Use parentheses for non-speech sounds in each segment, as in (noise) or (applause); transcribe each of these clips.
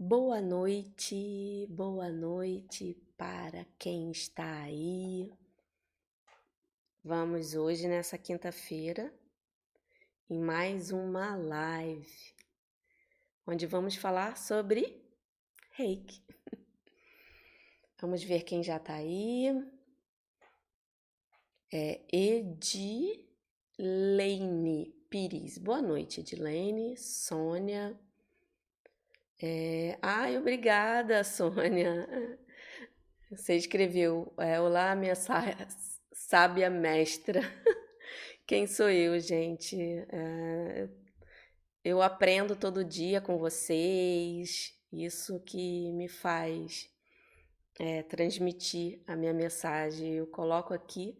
Boa noite, boa noite para quem está aí. Vamos hoje, nessa quinta-feira, em mais uma live, onde vamos falar sobre reiki. (laughs) Vamos ver quem já está aí. É Edilene Pires. Boa noite, Edilene, Sônia. É... Ai, obrigada, (laughs) Sônia. Você escreveu, é, Olá, minha sábia mestra. (laughs) Quem sou eu, gente? É... Eu aprendo todo dia com vocês, isso que me faz é, transmitir a minha mensagem. Eu coloco aqui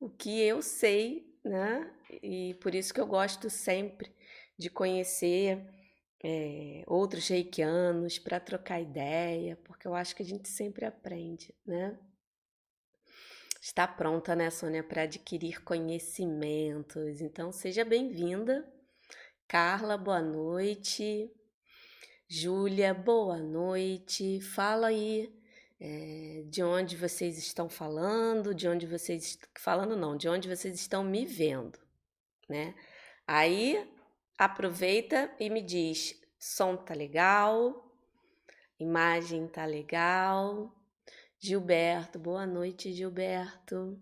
o que eu sei, né? E por isso que eu gosto sempre de conhecer é, outros reikianos para trocar ideia, porque eu acho que a gente sempre aprende, né? Está pronta, né, Sônia, para adquirir conhecimentos. Então, seja bem-vinda. Carla, boa noite. Júlia, boa noite. Fala aí é, de onde vocês estão falando, de onde vocês. Falando não, de onde vocês estão me vendo, né? Aí aproveita e me diz: som tá legal, imagem tá legal. Gilberto, boa noite, Gilberto.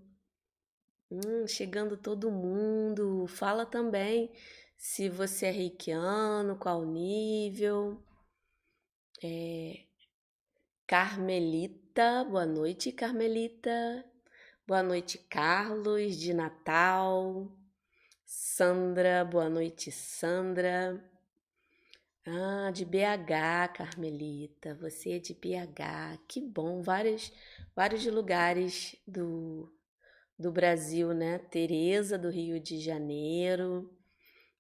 Hum, chegando todo mundo. Fala também se você é reikiano, qual nível. É... Carmelita, boa noite, Carmelita. Boa noite, Carlos, de Natal. Sandra, boa noite, Sandra. Ah, de BH, Carmelita. Você é de BH. Que bom. Vários, vários lugares do, do Brasil, né? Tereza, do Rio de Janeiro.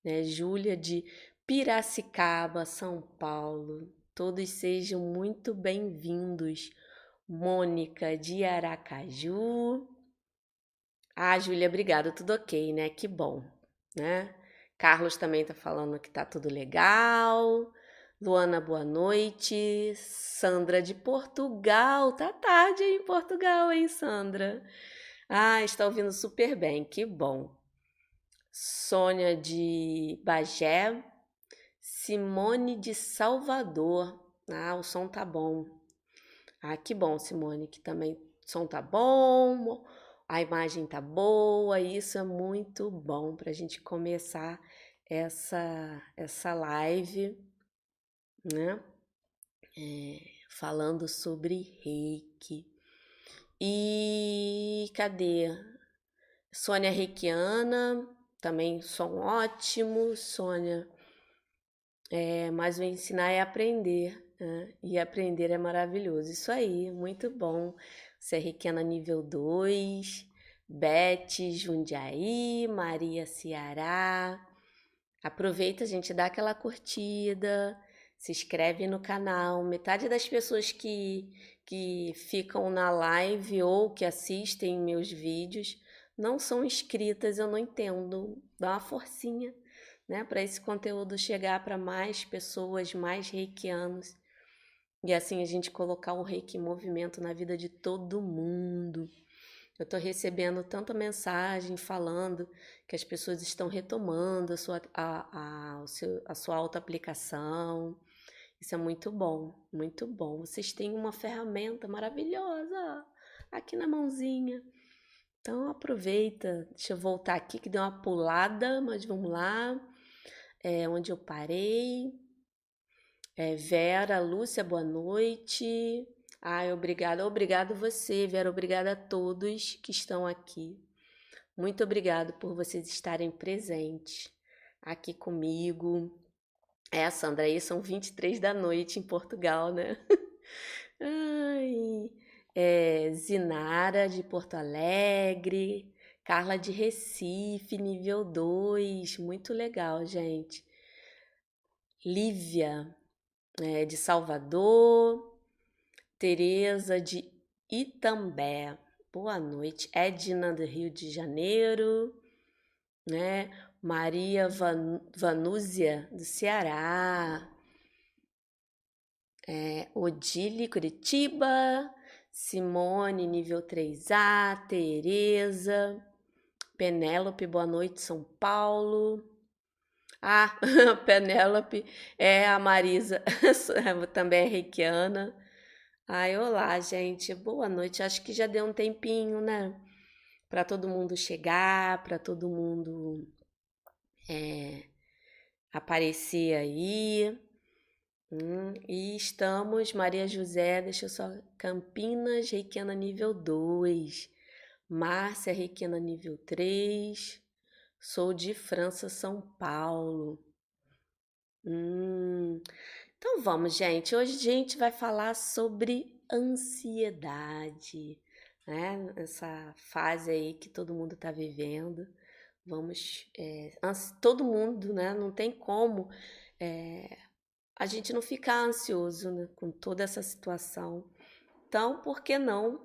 Né? Júlia, de Piracicaba, São Paulo. Todos sejam muito bem-vindos. Mônica, de Aracaju. Ah, Júlia, obrigada. Tudo ok, né? Que bom né? Carlos também tá falando que tá tudo legal. Luana, boa noite. Sandra de Portugal. Tá tarde em Portugal, hein, Sandra? Ah, está ouvindo super bem, que bom. Sônia de Bagé. Simone de Salvador. Ah, o som tá bom. Ah, que bom, Simone, que também o som tá bom a imagem tá boa, isso é muito bom para a gente começar essa, essa live, né? É, falando sobre reiki. E cadê? Sônia Reikiana, também som ótimo, Sônia. É, mas o ensinar é aprender, né? e aprender é maravilhoso. Isso aí, muito bom. Serriquena nível 2, Beth, Jundiaí, Maria Ceará. Aproveita, gente, dá aquela curtida, se inscreve no canal. Metade das pessoas que, que ficam na live ou que assistem meus vídeos não são inscritas, eu não entendo. Dá uma forcinha, né, para esse conteúdo chegar para mais pessoas, mais reikianos. E assim a gente colocar o reiki em movimento na vida de todo mundo. Eu estou recebendo tanta mensagem falando que as pessoas estão retomando a sua, a, a, seu, a sua auto-aplicação. Isso é muito bom, muito bom. Vocês têm uma ferramenta maravilhosa aqui na mãozinha. Então aproveita. Deixa eu voltar aqui que deu uma pulada, mas vamos lá. É, onde eu parei. É, Vera, Lúcia, boa noite. Ai, obrigada, obrigado você, Vera, obrigada a todos que estão aqui. Muito obrigado por vocês estarem presentes aqui comigo. É, Sandra, aí são 23 da noite em Portugal, né? (laughs) Ai, é, Zinara de Porto Alegre, Carla de Recife, nível 2, muito legal, gente. Lívia, é, de Salvador, Tereza de Itambé, boa noite. Edna do Rio de Janeiro, né? Maria Van, Vanúzia do Ceará. é, Odile, Curitiba, Simone, nível 3A, Tereza, Penélope, boa noite, São Paulo. Ah, (laughs) Penélope é a Marisa, (laughs) também é reikiana. Ai, olá, gente, boa noite. Acho que já deu um tempinho, né? Para todo mundo chegar, para todo mundo é, aparecer aí. Hum, e estamos, Maria José, deixa eu só. Campinas, Reikiana nível 2. Márcia, Reikiana nível 3. Sou de França, São Paulo. Hum. Então vamos, gente. Hoje a gente vai falar sobre ansiedade, né? Essa fase aí que todo mundo está vivendo. Vamos, é, todo mundo, né? Não tem como é, a gente não ficar ansioso né, com toda essa situação. Então, por que não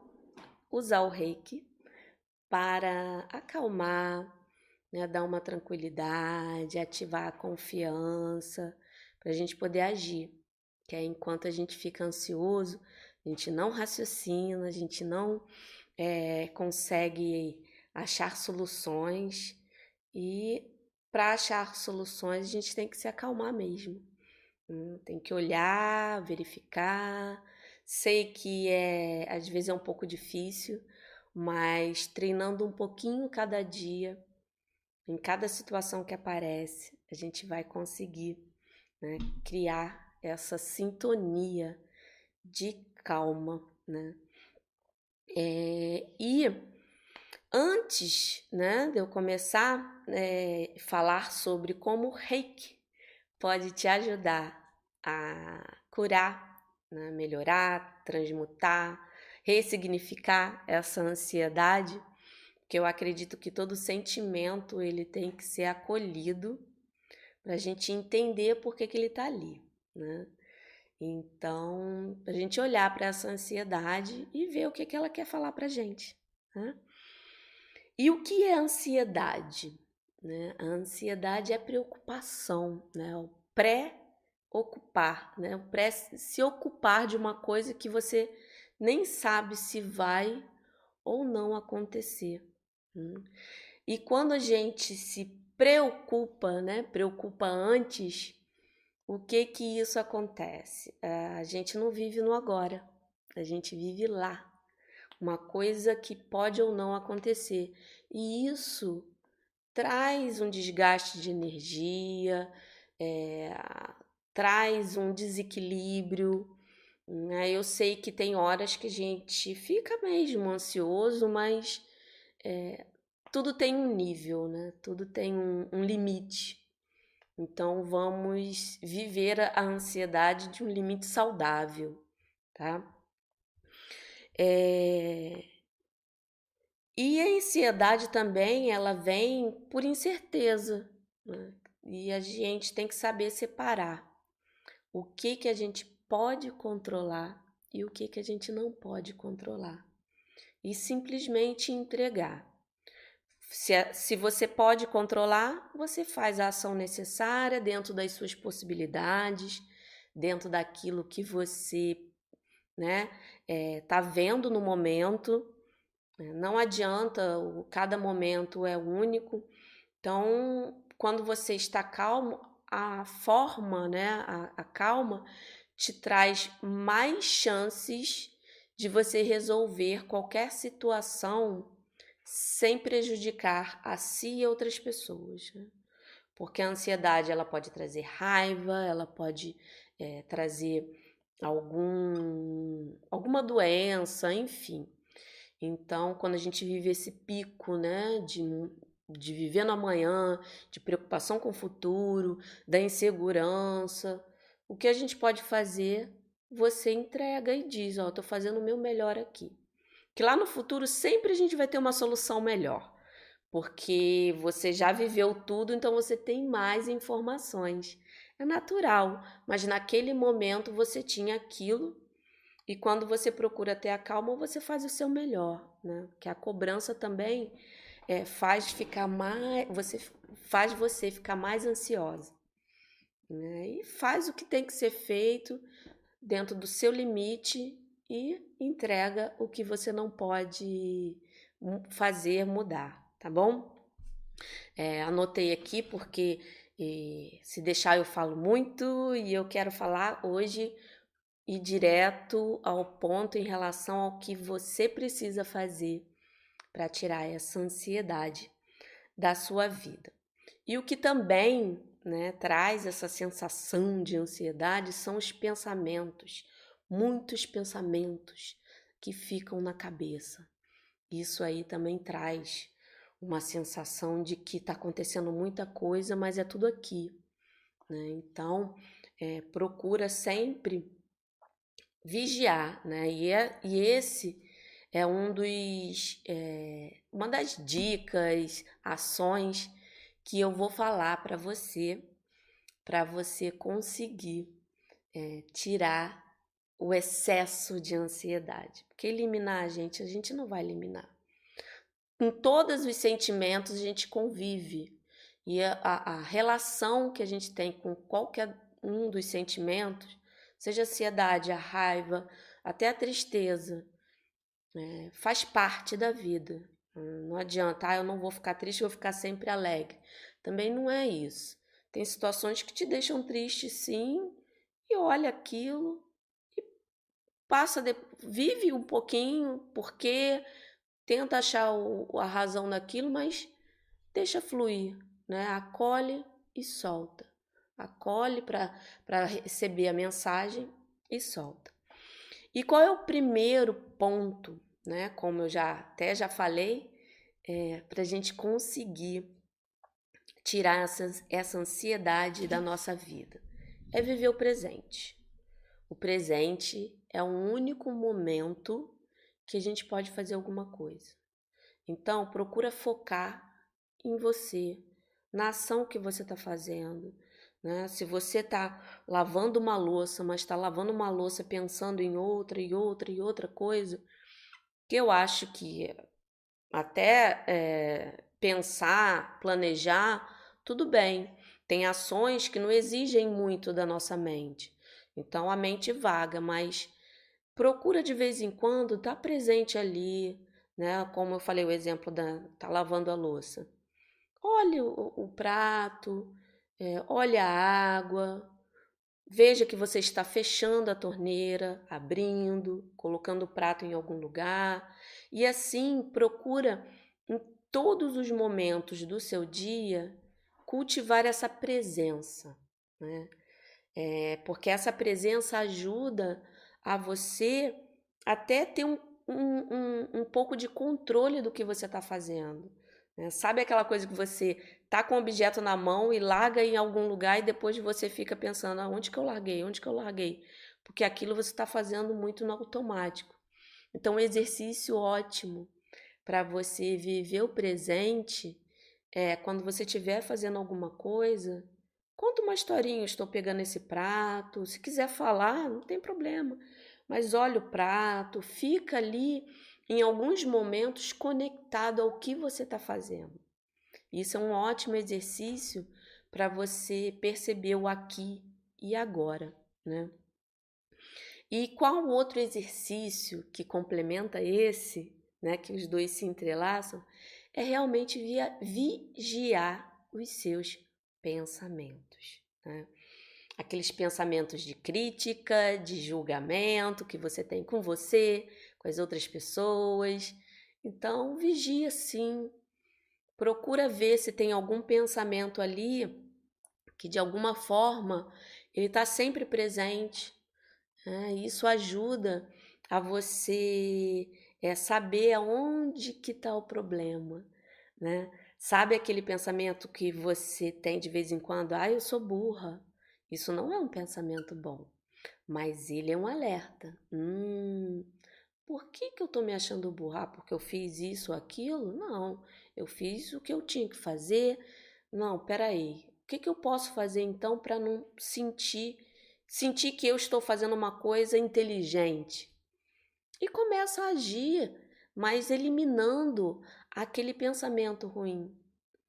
usar o reiki para acalmar, né, dar uma tranquilidade, ativar a confiança, para a gente poder agir? Que é enquanto a gente fica ansioso, a gente não raciocina, a gente não é, consegue achar soluções e para achar soluções a gente tem que se acalmar mesmo. Hum, tem que olhar, verificar. Sei que é às vezes é um pouco difícil, mas treinando um pouquinho cada dia, em cada situação que aparece, a gente vai conseguir né, criar essa sintonia de calma, né? É, e antes né, de eu começar a é, falar sobre como o reiki pode te ajudar a curar, né, melhorar, transmutar, ressignificar essa ansiedade, porque eu acredito que todo sentimento ele tem que ser acolhido para a gente entender por que, que ele está ali, né? Então, a gente olhar para essa ansiedade e ver o que, que ela quer falar para gente. Né? E o que é ansiedade? Né? A ansiedade é preocupação, né? o pré-ocupar, né? o pré se ocupar de uma coisa que você nem sabe se vai ou não acontecer. Né? E quando a gente se preocupa, né? preocupa antes, o que que isso acontece? A gente não vive no agora, a gente vive lá. Uma coisa que pode ou não acontecer. E isso traz um desgaste de energia, é, traz um desequilíbrio. Né? Eu sei que tem horas que a gente fica mesmo ansioso, mas é, tudo tem um nível, né? tudo tem um, um limite. Então vamos viver a ansiedade de um limite saudável, tá? É... E a ansiedade também, ela vem por incerteza, né? E a gente tem que saber separar o que que a gente pode controlar e o que que a gente não pode controlar. E simplesmente entregar. Se, se você pode controlar, você faz a ação necessária dentro das suas possibilidades, dentro daquilo que você né, é, tá vendo no momento. Né. Não adianta, cada momento é único. Então, quando você está calmo, a forma, né, a, a calma, te traz mais chances de você resolver qualquer situação sem prejudicar a si e outras pessoas. Né? Porque a ansiedade ela pode trazer raiva, ela pode é, trazer algum, alguma doença, enfim. Então, quando a gente vive esse pico né, de, de viver no amanhã, de preocupação com o futuro, da insegurança, o que a gente pode fazer? Você entrega e diz: Ó, oh, estou fazendo o meu melhor aqui que lá no futuro sempre a gente vai ter uma solução melhor, porque você já viveu tudo, então você tem mais informações. É natural, mas naquele momento você tinha aquilo e quando você procura ter a calma, você faz o seu melhor, né? Que a cobrança também é, faz ficar mais, você faz você ficar mais ansiosa, né? E faz o que tem que ser feito dentro do seu limite e entrega o que você não pode fazer mudar, tá bom? É, anotei aqui porque e, se deixar eu falo muito e eu quero falar hoje e direto ao ponto em relação ao que você precisa fazer para tirar essa ansiedade da sua vida. E o que também né, traz essa sensação de ansiedade são os pensamentos, muitos pensamentos que ficam na cabeça. Isso aí também traz uma sensação de que está acontecendo muita coisa, mas é tudo aqui. Né? Então, é, procura sempre vigiar, né? E, é, e esse é um dos é, uma das dicas, ações que eu vou falar para você, para você conseguir é, tirar o excesso de ansiedade. Porque eliminar a gente, a gente não vai eliminar com todos os sentimentos a gente convive. E a, a, relação que a gente tem com qualquer um dos sentimentos, seja a ansiedade, a raiva, até a tristeza, é, faz parte da vida. Não adianta, ah, eu não vou ficar triste, eu vou ficar sempre alegre. Também não é isso. Tem situações que te deixam triste, sim, e olha aquilo e passa, de, vive um pouquinho, porque tenta achar o, a razão naquilo, mas deixa fluir, né? Acolhe e solta. Acolhe para receber a mensagem e solta. E qual é o primeiro ponto, né? Como eu já até já falei, é, para a gente conseguir tirar essa, essa ansiedade da nossa vida? É viver o presente. O presente é o único momento que a gente pode fazer alguma coisa. Então, procura focar em você, na ação que você está fazendo. Né? Se você está lavando uma louça, mas está lavando uma louça pensando em outra e outra e outra coisa, que eu acho que até é, pensar, planejar, tudo bem. Tem ações que não exigem muito da nossa mente. Então a mente vaga, mas procura de vez em quando estar tá presente ali, né? Como eu falei o exemplo da tá lavando a louça. Olhe o, o prato, é, olhe a água, veja que você está fechando a torneira, abrindo, colocando o prato em algum lugar e assim procura em todos os momentos do seu dia cultivar essa presença, né? É, porque essa presença ajuda a você até ter um, um, um, um pouco de controle do que você está fazendo. Né? Sabe aquela coisa que você tá com o objeto na mão e larga em algum lugar e depois você fica pensando aonde que eu larguei, onde que eu larguei, porque aquilo você está fazendo muito no automático. Então, um exercício ótimo para você viver o presente é quando você estiver fazendo alguma coisa, conta uma historinha, estou pegando esse prato, se quiser falar, não tem problema mas olha o prato, fica ali em alguns momentos conectado ao que você está fazendo. Isso é um ótimo exercício para você perceber o aqui e agora, né? E qual outro exercício que complementa esse, né, que os dois se entrelaçam, é realmente via, vigiar os seus pensamentos. Né? aqueles pensamentos de crítica, de julgamento que você tem com você, com as outras pessoas. Então, vigia sim. Procura ver se tem algum pensamento ali que de alguma forma ele está sempre presente. Né? Isso ajuda a você é, saber aonde que está o problema, né? Sabe aquele pensamento que você tem de vez em quando? Ah, eu sou burra. Isso não é um pensamento bom, mas ele é um alerta. Hum, por que, que eu estou me achando burra? Ah, porque eu fiz isso ou aquilo? Não, eu fiz o que eu tinha que fazer. Não, peraí. O que, que eu posso fazer então para não sentir, sentir que eu estou fazendo uma coisa inteligente? E começa a agir, mas eliminando aquele pensamento ruim.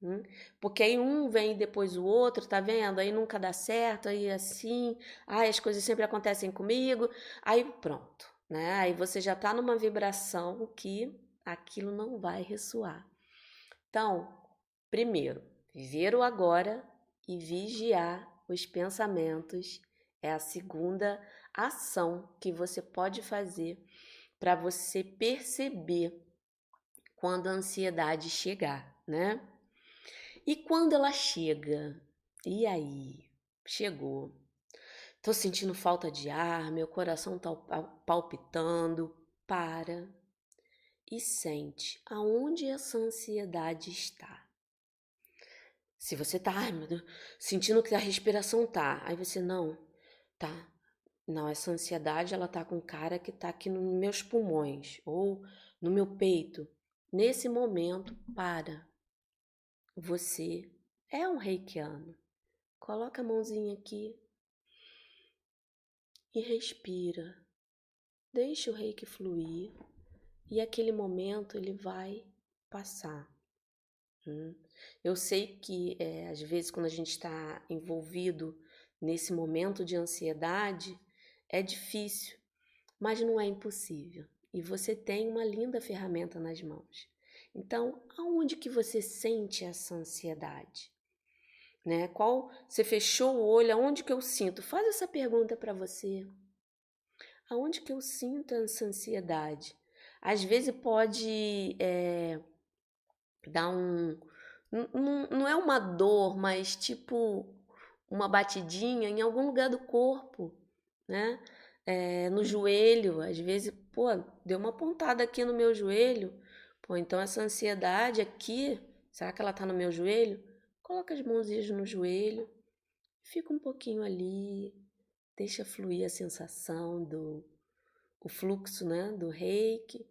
Hum? Porque aí um vem depois o outro, tá vendo? Aí nunca dá certo, aí assim, ai, as coisas sempre acontecem comigo, aí pronto, né? Aí você já tá numa vibração que aquilo não vai ressoar. Então, primeiro, viver o agora e vigiar os pensamentos é a segunda ação que você pode fazer para você perceber quando a ansiedade chegar, né? E quando ela chega? E aí? Chegou. Tô sentindo falta de ar, meu coração tá palpitando. Para e sente aonde essa ansiedade está. Se você tá, ai meu Deus, sentindo que a respiração tá, aí você não, tá. Não, essa ansiedade ela tá com cara que tá aqui nos meus pulmões ou no meu peito. Nesse momento, para. Você é um reikiano. Coloca a mãozinha aqui e respira. Deixa o reiki fluir e aquele momento ele vai passar. Hum. Eu sei que é, às vezes quando a gente está envolvido nesse momento de ansiedade é difícil, mas não é impossível. E você tem uma linda ferramenta nas mãos. Então, aonde que você sente essa ansiedade? Né? Qual você fechou o olho, aonde que eu sinto? Faz essa pergunta para você. Aonde que eu sinto essa ansiedade? Às vezes pode é, dar um. Não, é uma dor, mas tipo uma batidinha em algum lugar do corpo, né? É, no joelho, às vezes, pô, deu uma pontada aqui no meu joelho. Pô, então essa ansiedade aqui, será que ela tá no meu joelho? Coloca as mãozinhas no joelho, fica um pouquinho ali, deixa fluir a sensação do o fluxo, né, do reiki.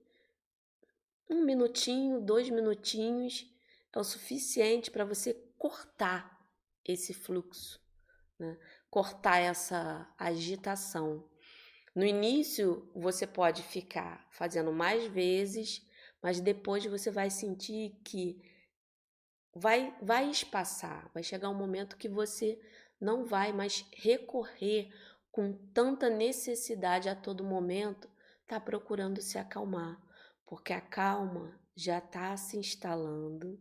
Um minutinho, dois minutinhos é o suficiente para você cortar esse fluxo, né? cortar essa agitação. No início, você pode ficar fazendo mais vezes mas depois você vai sentir que vai, vai espaçar, vai chegar um momento que você não vai mais recorrer com tanta necessidade a todo momento, tá procurando se acalmar, porque a calma já está se instalando,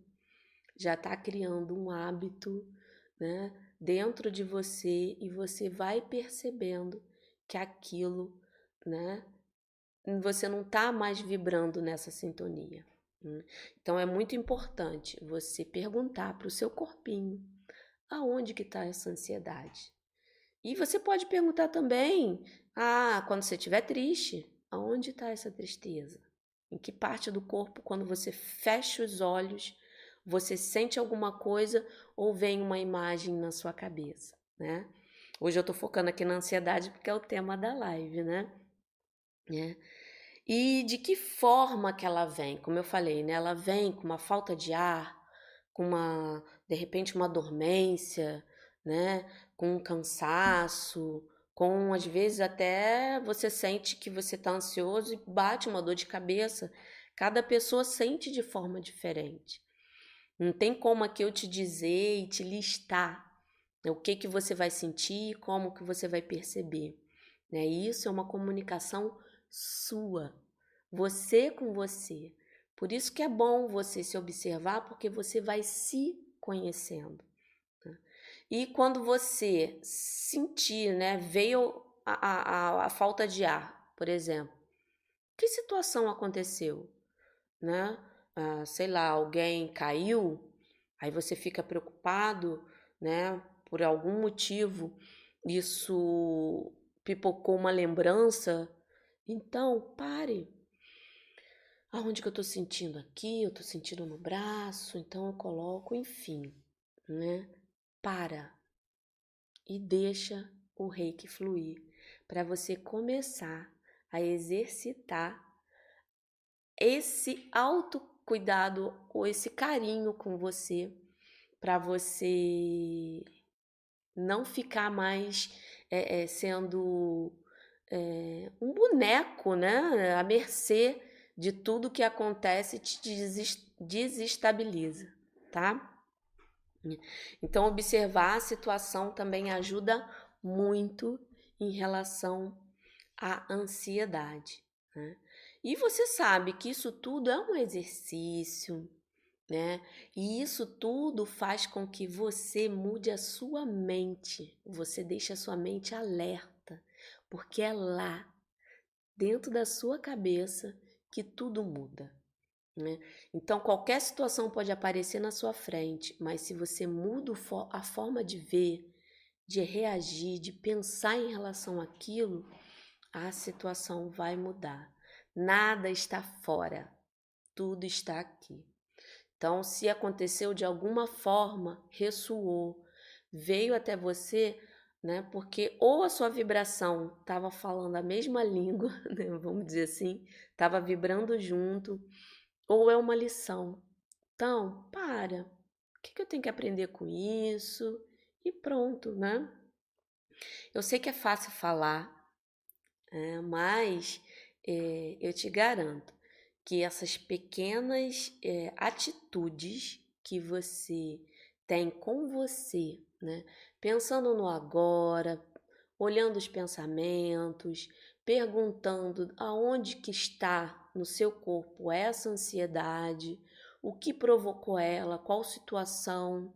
já está criando um hábito, né, dentro de você e você vai percebendo que aquilo, né, você não está mais vibrando nessa sintonia. Né? Então é muito importante você perguntar para o seu corpinho aonde que está essa ansiedade. E você pode perguntar também, ah, quando você estiver triste, aonde está essa tristeza? Em que parte do corpo, quando você fecha os olhos, você sente alguma coisa ou vem uma imagem na sua cabeça, né? Hoje eu estou focando aqui na ansiedade porque é o tema da live, né? né? E de que forma que ela vem? Como eu falei, né? Ela vem com uma falta de ar, com uma, de repente, uma dormência, né? Com um cansaço, com às vezes até você sente que você está ansioso e bate uma dor de cabeça. Cada pessoa sente de forma diferente. Não tem como aqui eu te dizer e te listar né, o que que você vai sentir, como que você vai perceber. Né? Isso é uma comunicação sua, você com você. Por isso que é bom você se observar, porque você vai se conhecendo. Né? E quando você sentir, né, veio a, a, a falta de ar, por exemplo, que situação aconteceu, né? Ah, sei lá, alguém caiu, aí você fica preocupado, né? Por algum motivo, isso pipocou uma lembrança então, pare. Aonde que eu tô sentindo aqui? Eu tô sentindo no braço, então eu coloco, enfim, né? Para e deixa o reiki fluir para você começar a exercitar esse autocuidado ou esse carinho com você para você não ficar mais é, é, sendo é, um boneco, né? À mercê de tudo que acontece te desestabiliza, tá? Então, observar a situação também ajuda muito em relação à ansiedade. Né? E você sabe que isso tudo é um exercício, né? E isso tudo faz com que você mude a sua mente, você deixa a sua mente alerta, porque é lá, dentro da sua cabeça, que tudo muda. Né? Então, qualquer situação pode aparecer na sua frente, mas se você muda a forma de ver, de reagir, de pensar em relação àquilo, a situação vai mudar. Nada está fora, tudo está aqui. Então, se aconteceu de alguma forma, ressoou, veio até você, né? Porque ou a sua vibração estava falando a mesma (laughs) língua, né, vamos dizer assim, estava vibrando junto, ou é uma lição. Então, para. O que, que eu tenho que aprender com isso? E pronto, né? Eu sei que é fácil falar, é, mas é, eu te garanto que essas pequenas é, atitudes que você tem com você, né? Pensando no agora, olhando os pensamentos, perguntando aonde que está no seu corpo essa ansiedade, o que provocou ela, qual situação.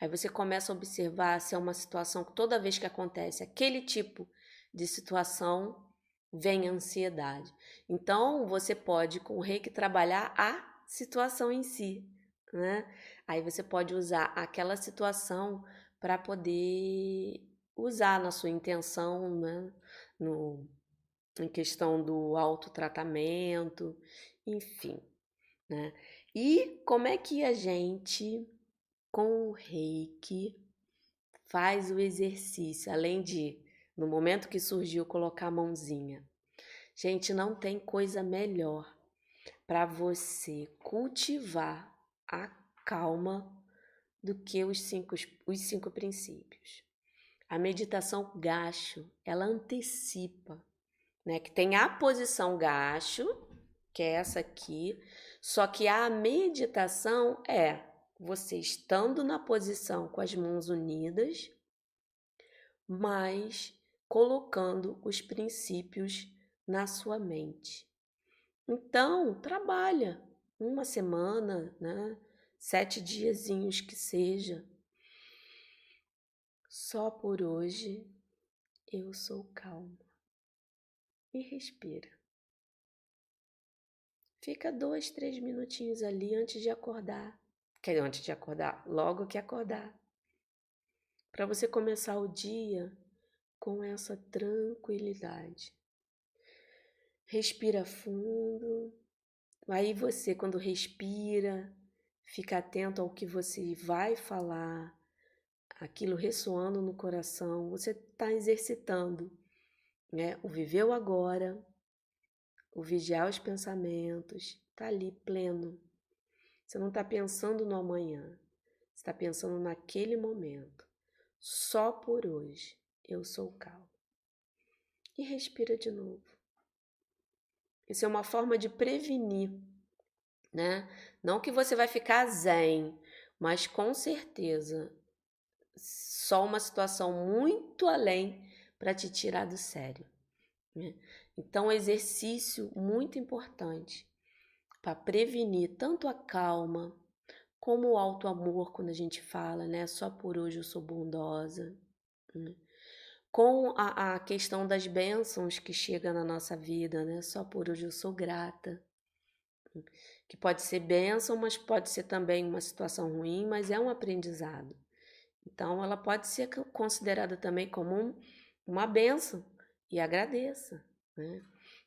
Aí você começa a observar se é uma situação que toda vez que acontece aquele tipo de situação vem ansiedade. Então você pode com o reiki trabalhar a situação em si, né? Aí você pode usar aquela situação para poder usar na sua intenção, né? No, em questão do autotratamento, enfim, né? E como é que a gente, com o reiki, faz o exercício, além de, no momento que surgiu, colocar a mãozinha? Gente, não tem coisa melhor para você cultivar a calma do que os cinco, os cinco princípios. A meditação gacho, ela antecipa né? Que tem a posição gacho, que é essa aqui, só que a meditação é você estando na posição com as mãos unidas, mas colocando os princípios na sua mente. Então, trabalha uma semana, né? Sete diazinhos que seja. Só por hoje eu sou calma e respira. Fica dois, três minutinhos ali antes de acordar. Quer antes de acordar, logo que acordar. Para você começar o dia com essa tranquilidade. Respira fundo. Aí você, quando respira, fica atento ao que você vai falar, aquilo ressoando no coração. Você está exercitando né? O viver o agora, o vigiar os pensamentos, está ali pleno. Você não está pensando no amanhã, você está pensando naquele momento. Só por hoje eu sou calmo. E respira de novo. Isso é uma forma de prevenir, né? Não que você vai ficar zen, mas com certeza só uma situação muito além para te tirar do sério. Né? Então, exercício muito importante para prevenir tanto a calma como o alto amor, quando a gente fala, né? Só por hoje eu sou bondosa. Né? Com a, a questão das bênçãos que chega na nossa vida, né? Só por hoje eu sou grata. Que pode ser bênção, mas pode ser também uma situação ruim, mas é um aprendizado. Então, ela pode ser considerada também como um, uma benção e agradeça. Né?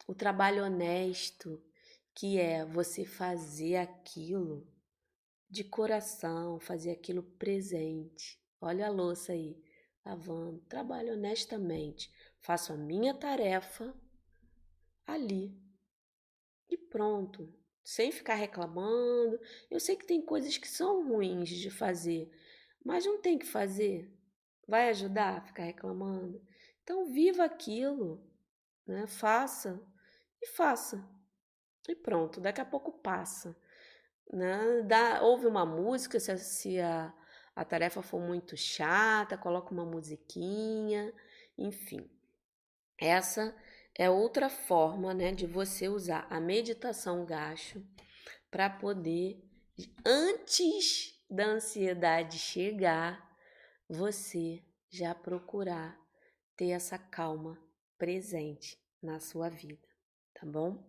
O trabalho honesto, que é você fazer aquilo de coração, fazer aquilo presente. Olha a louça aí, lavando. Trabalho honestamente. Faço a minha tarefa ali. E pronto. Sem ficar reclamando. Eu sei que tem coisas que são ruins de fazer, mas não tem que fazer. Vai ajudar a ficar reclamando? Então, viva aquilo, né? faça e faça. E pronto, daqui a pouco passa. Né? Dá, ouve uma música, se, se a, a tarefa for muito chata, coloca uma musiquinha, enfim. Essa é outra forma, né, de você usar a meditação gacho para poder antes da ansiedade chegar, você já procurar ter essa calma presente na sua vida, tá bom?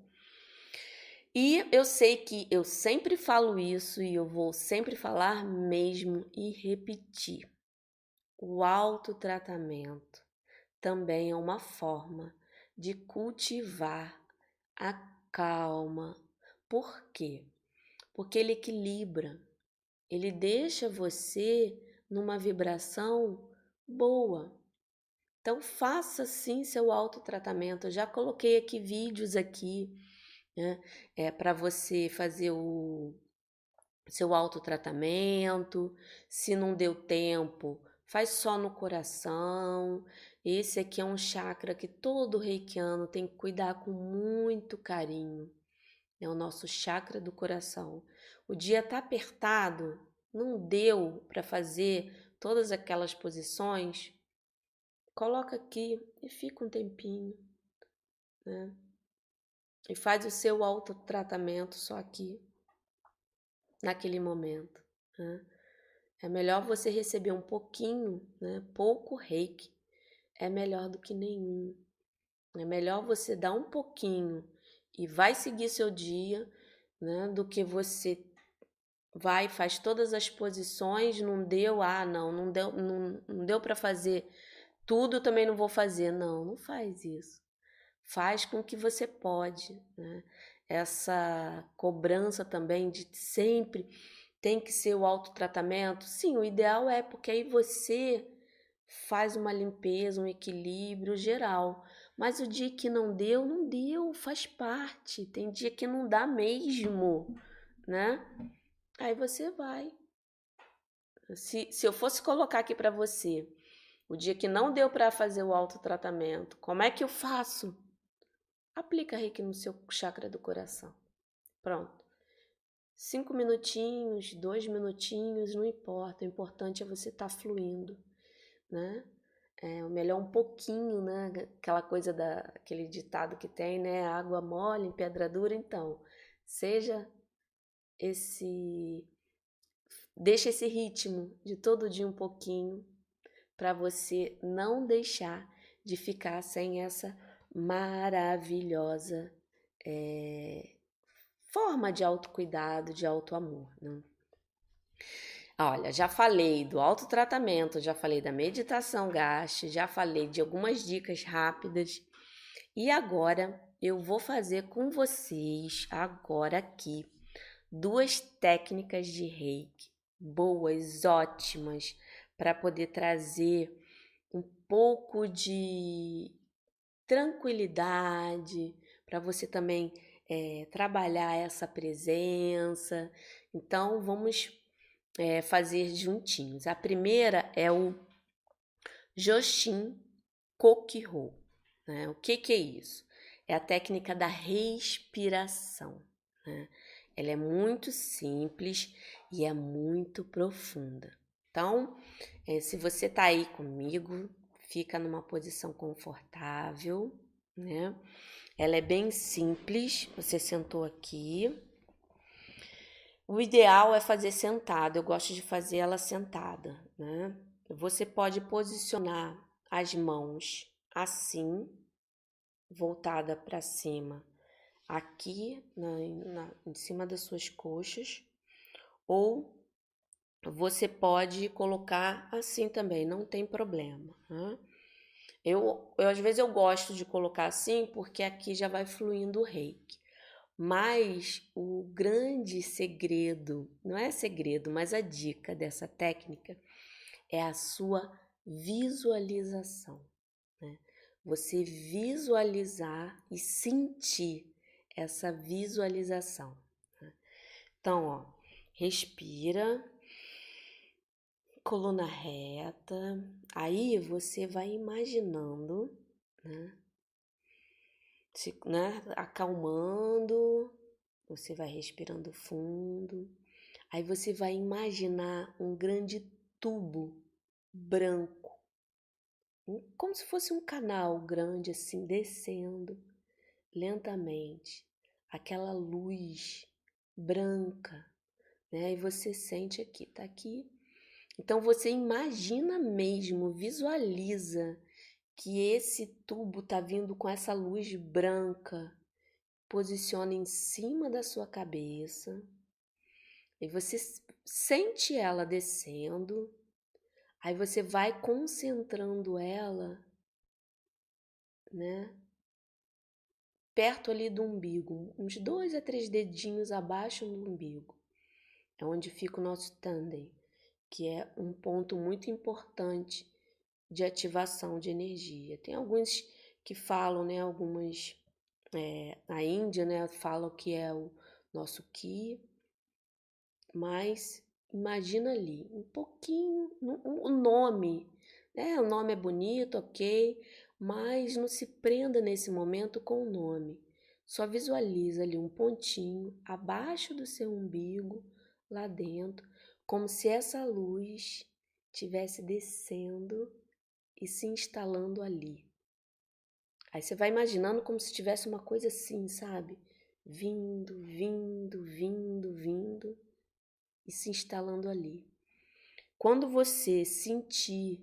E eu sei que eu sempre falo isso e eu vou sempre falar mesmo e repetir. O autotratamento também é uma forma de cultivar a calma. Por quê? Porque ele equilibra, ele deixa você numa vibração boa. Então faça sim seu autotratamento. Eu já coloquei aqui vídeos aqui, né? É para você fazer o seu autotratamento. Se não deu tempo, faz só no coração. Esse aqui é um chakra que todo reikiano tem que cuidar com muito carinho. É o nosso chakra do coração. O dia tá apertado, não deu para fazer todas aquelas posições, coloca aqui e fica um tempinho, né? E faz o seu autotratamento só aqui, naquele momento. Né? É melhor você receber um pouquinho, né? pouco reiki, é melhor do que nenhum. É melhor você dar um pouquinho e vai seguir seu dia, né? Do que você vai, faz todas as posições, não deu, ah, não, não deu, não, não deu para fazer tudo, também não vou fazer. Não, não faz isso. Faz com que você pode, né? Essa cobrança também de sempre tem que ser o autotratamento. Sim, o ideal é porque aí você faz uma limpeza, um equilíbrio geral. Mas o dia que não deu, não deu, faz parte. Tem dia que não dá mesmo, né? Aí você vai. Se, se eu fosse colocar aqui para você, o dia que não deu para fazer o autotratamento, como é que eu faço? Aplica reiki no seu chakra do coração. Pronto. Cinco minutinhos, dois minutinhos, não importa. O importante é você estar tá fluindo, né? É, o melhor um pouquinho, né? Aquela coisa da aquele ditado que tem, né? Água mole em pedra dura, então. Seja esse deixa esse ritmo de todo dia um pouquinho para você não deixar de ficar sem essa maravilhosa é, forma de autocuidado, de autoamor. Né? Olha, já falei do autotratamento, já falei da meditação gaste, já falei de algumas dicas rápidas e agora eu vou fazer com vocês, agora aqui, duas técnicas de reiki boas, ótimas, para poder trazer um pouco de tranquilidade, para você também é, trabalhar essa presença. Então, vamos é, fazer juntinhos. A primeira é o Joshin Kokiho. Né? O que, que é isso? É a técnica da respiração. Né? Ela é muito simples e é muito profunda. Então, é, se você está aí comigo, fica numa posição confortável, né? Ela é bem simples. Você sentou aqui. O ideal é fazer sentado. Eu gosto de fazer ela sentada, né? Você pode posicionar as mãos assim, voltada para cima, aqui na, na, em cima das suas coxas, ou você pode colocar assim também, não tem problema. Né? Eu, eu, às vezes eu gosto de colocar assim porque aqui já vai fluindo o reiki. Mas o grande segredo, não é segredo, mas a dica dessa técnica é a sua visualização. Né? Você visualizar e sentir essa visualização. Né? Então, ó, respira, coluna reta, aí você vai imaginando, né? Se, né? Acalmando, você vai respirando fundo, aí você vai imaginar um grande tubo branco, como se fosse um canal grande assim, descendo lentamente, aquela luz branca, né? E você sente aqui, tá aqui. Então você imagina mesmo, visualiza que esse tubo tá vindo com essa luz branca, posiciona em cima da sua cabeça. E você sente ela descendo. Aí você vai concentrando ela, né? Perto ali do umbigo, uns dois a três dedinhos abaixo do umbigo. É onde fica o nosso tandem, que é um ponto muito importante de ativação de energia. Tem alguns que falam, né, algumas, é, a Índia, né, falam que é o nosso Ki, mas imagina ali, um pouquinho, o nome, né, o nome é bonito, ok, mas não se prenda nesse momento com o nome. Só visualiza ali um pontinho abaixo do seu umbigo, lá dentro, como se essa luz tivesse descendo e se instalando ali. Aí você vai imaginando como se tivesse uma coisa assim, sabe? Vindo, vindo, vindo, vindo e se instalando ali. Quando você sentir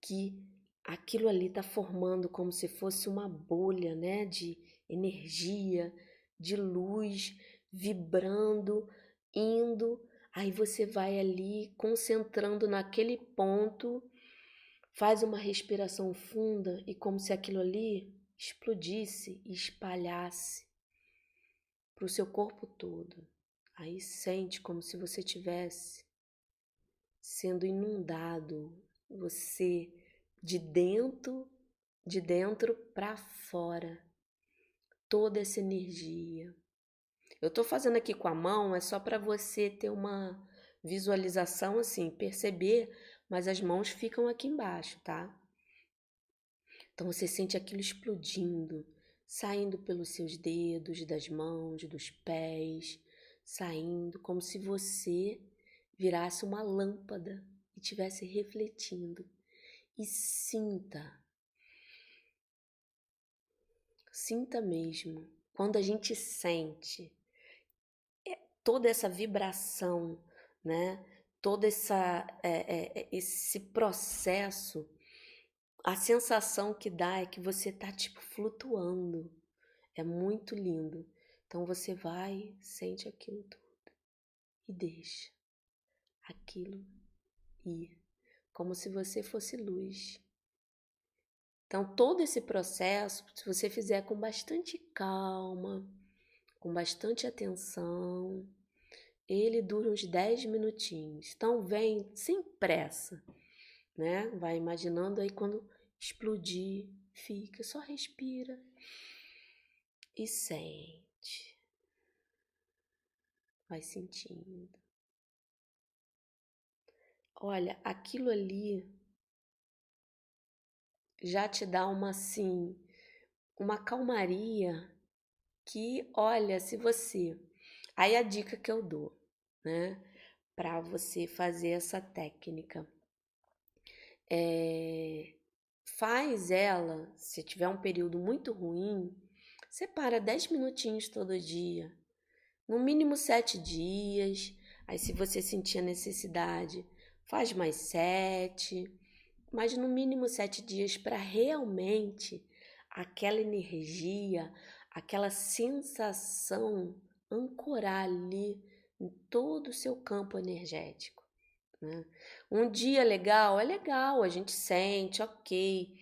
que aquilo ali está formando como se fosse uma bolha, né, de energia, de luz vibrando, indo, aí você vai ali concentrando naquele ponto Faz uma respiração funda e como se aquilo ali explodisse e espalhasse para o seu corpo todo. Aí sente como se você tivesse sendo inundado, você de dentro, de dentro para fora, toda essa energia. Eu estou fazendo aqui com a mão, é só para você ter uma visualização assim, perceber mas as mãos ficam aqui embaixo, tá? Então você sente aquilo explodindo, saindo pelos seus dedos, das mãos, dos pés, saindo como se você virasse uma lâmpada e estivesse refletindo. E sinta, sinta mesmo, quando a gente sente é, toda essa vibração, né? Todo essa, é, é, esse processo, a sensação que dá é que você tá tipo flutuando. É muito lindo. Então você vai, sente aquilo tudo e deixa aquilo ir, como se você fosse luz. Então todo esse processo, se você fizer com bastante calma, com bastante atenção, ele dura uns 10 minutinhos. Então vem sem pressa, né? Vai imaginando aí quando explodir, fica, só respira e sente. Vai sentindo. Olha, aquilo ali já te dá uma assim, uma calmaria que, olha, se você Aí a dica que eu dou, né, para você fazer essa técnica é, faz ela, se tiver um período muito ruim, separa 10 minutinhos todo dia, no mínimo 7 dias. Aí, se você sentir a necessidade, faz mais 7, mas no mínimo 7 dias para realmente aquela energia, aquela sensação ancorar ali em todo o seu campo energético. Né? Um dia legal é legal, a gente sente, ok,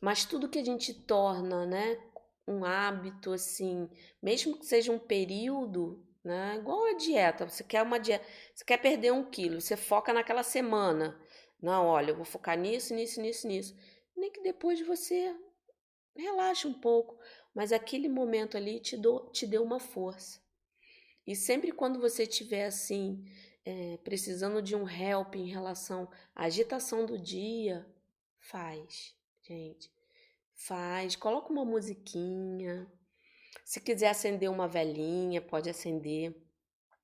mas tudo que a gente torna, né, um hábito assim, mesmo que seja um período, né, igual a dieta, você quer uma dieta, você quer perder um quilo, você foca naquela semana, não, olha, eu vou focar nisso, nisso, nisso, nisso, nem que depois você relaxe um pouco, mas aquele momento ali te, do, te deu uma força. E sempre quando você estiver assim, é, precisando de um help em relação à agitação do dia, faz, gente. Faz, coloca uma musiquinha. Se quiser acender uma velinha, pode acender.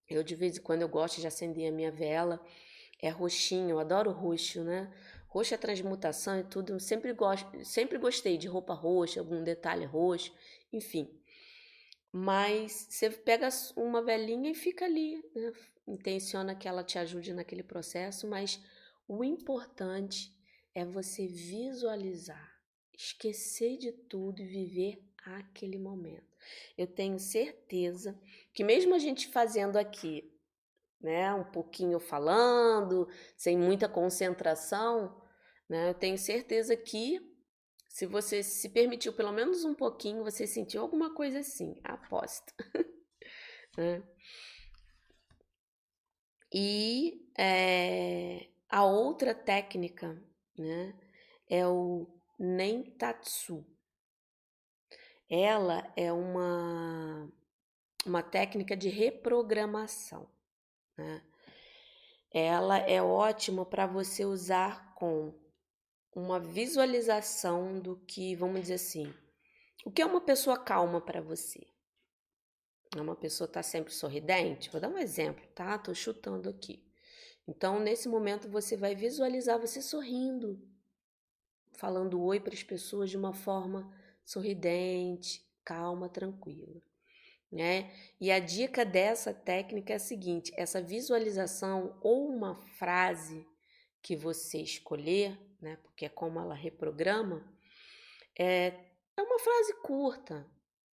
Eu de vez em quando eu gosto de acender a minha vela é roxinho, eu adoro roxo, né? Roxo é transmutação e tudo. Eu sempre, gosto, sempre gostei de roupa roxa, algum detalhe roxo, enfim. Mas você pega uma velhinha e fica ali, né? intenciona que ela te ajude naquele processo, mas o importante é você visualizar, esquecer de tudo e viver aquele momento. Eu tenho certeza que mesmo a gente fazendo aqui, né, um pouquinho falando, sem muita concentração, né, eu tenho certeza que se você se permitiu pelo menos um pouquinho, você sentiu alguma coisa assim, aposto. (laughs) né? E é, a outra técnica, né, é o Nentatsu. Ela é uma, uma técnica de reprogramação. Né? Ela é ótima para você usar com uma visualização do que, vamos dizer assim, o que é uma pessoa calma para você? É uma pessoa está sempre sorridente? Vou dar um exemplo, tá? Tô chutando aqui. Então, nesse momento, você vai visualizar você sorrindo, falando oi para as pessoas de uma forma sorridente, calma, tranquila. Né? E a dica dessa técnica é a seguinte: essa visualização ou uma frase que você escolher, né? Porque é como ela reprograma, é, é uma frase curta,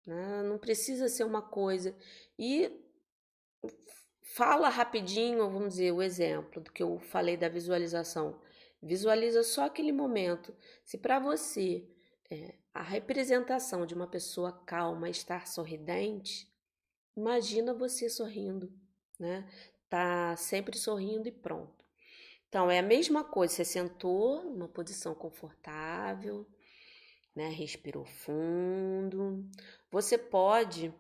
né? Não precisa ser uma coisa. E fala rapidinho, vamos dizer, o exemplo do que eu falei da visualização. Visualiza só aquele momento. Se para você é, a representação de uma pessoa calma estar sorridente, imagina você sorrindo, né? Tá sempre sorrindo e pronto. Então, é a mesma coisa, você sentou numa posição confortável, né? Respirou fundo. Você pode,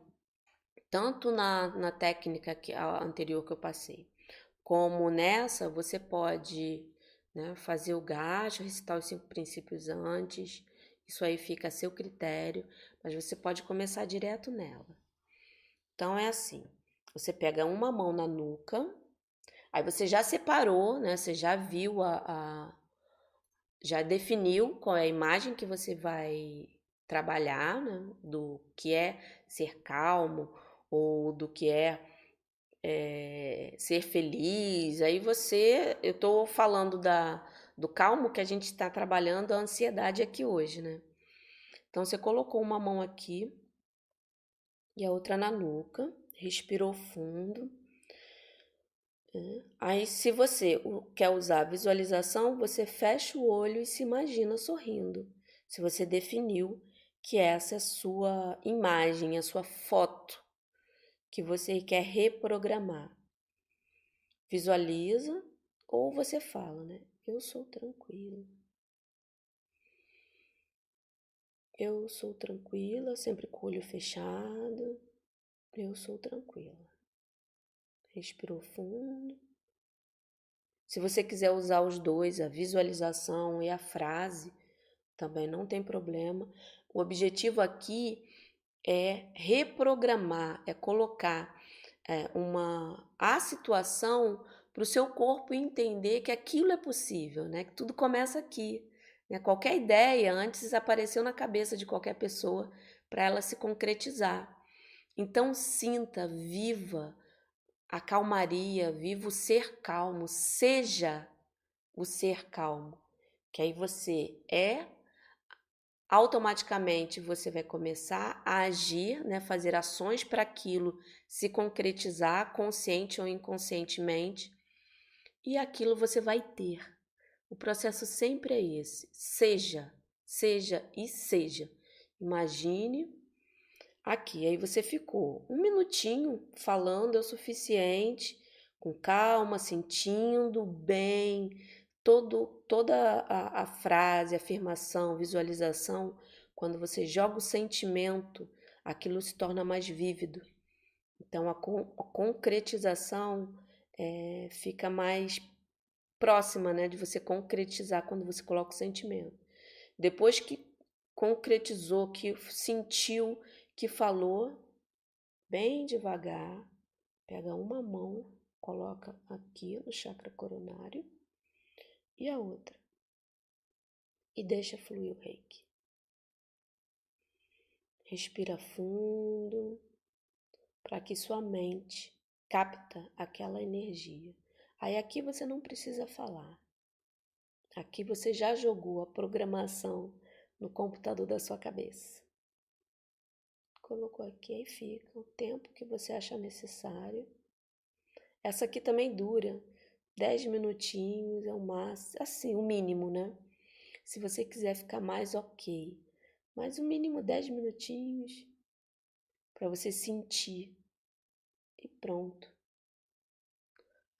tanto na, na técnica que, a anterior que eu passei, como nessa, você pode né, fazer o gasto, recitar os cinco princípios antes. Isso aí fica a seu critério, mas você pode começar direto nela. Então é assim: você pega uma mão na nuca, Aí você já separou, né? Você já viu a, a já definiu qual é a imagem que você vai trabalhar, né? Do que é ser calmo ou do que é, é ser feliz. Aí você, eu estou falando da do calmo que a gente está trabalhando a ansiedade aqui hoje, né? Então você colocou uma mão aqui e a outra na nuca, respirou fundo. Aí, se você quer usar visualização, você fecha o olho e se imagina sorrindo. Se você definiu que essa é a sua imagem, a sua foto que você quer reprogramar. Visualiza ou você fala, né? Eu sou tranquila. Eu sou tranquila, sempre com o olho fechado. Eu sou tranquila. Respirou fundo. Se você quiser usar os dois, a visualização e a frase, também não tem problema. O objetivo aqui é reprogramar, é colocar é, uma a situação para o seu corpo entender que aquilo é possível, né? Que tudo começa aqui. Né? Qualquer ideia antes apareceu na cabeça de qualquer pessoa para ela se concretizar. Então sinta, viva a calmaria, viva o ser calmo, seja o ser calmo, que aí você é automaticamente você vai começar a agir, né, fazer ações para aquilo se concretizar consciente ou inconscientemente, e aquilo você vai ter. O processo sempre é esse: seja, seja e seja. Imagine aqui. Aí você ficou um minutinho falando é o suficiente, com calma, sentindo bem, todo, toda a, a frase, afirmação, visualização. Quando você joga o sentimento, aquilo se torna mais vívido. Então a, con a concretização é, fica mais próxima né, de você concretizar quando você coloca o sentimento. Depois que concretizou, que sentiu que falou bem devagar, pega uma mão, coloca aqui no chakra coronário e a outra. E deixa fluir o reiki. Respira fundo para que sua mente capta aquela energia. Aí aqui você não precisa falar. Aqui você já jogou a programação no computador da sua cabeça. Colocou aqui e fica o tempo que você achar necessário. Essa aqui também dura 10 minutinhos, é o máximo, assim, o mínimo, né? Se você quiser ficar mais ok, mas o mínimo 10 minutinhos para você sentir e pronto.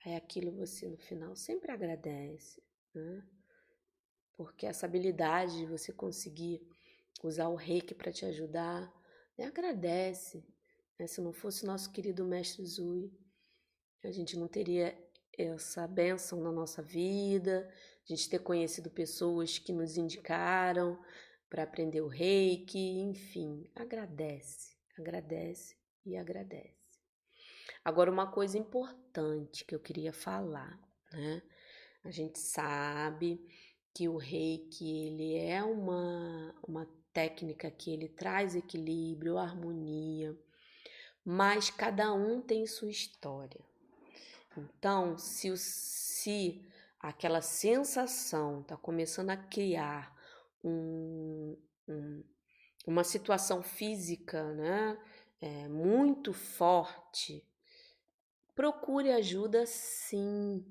Aí aquilo você no final sempre agradece, né? Porque essa habilidade de você conseguir usar o reiki para te ajudar, né? agradece. Né? Se não fosse nosso querido mestre Zui, a gente não teria essa bênção na nossa vida, a gente ter conhecido pessoas que nos indicaram para aprender o reiki, enfim, agradece, agradece e agradece. Agora, uma coisa importante que eu queria falar, né? A gente sabe que o reiki ele é uma, uma técnica que ele traz equilíbrio, harmonia, mas cada um tem sua história. Então, se, o, se aquela sensação está começando a criar um, um, uma situação física né, é, muito forte, procure ajuda sim.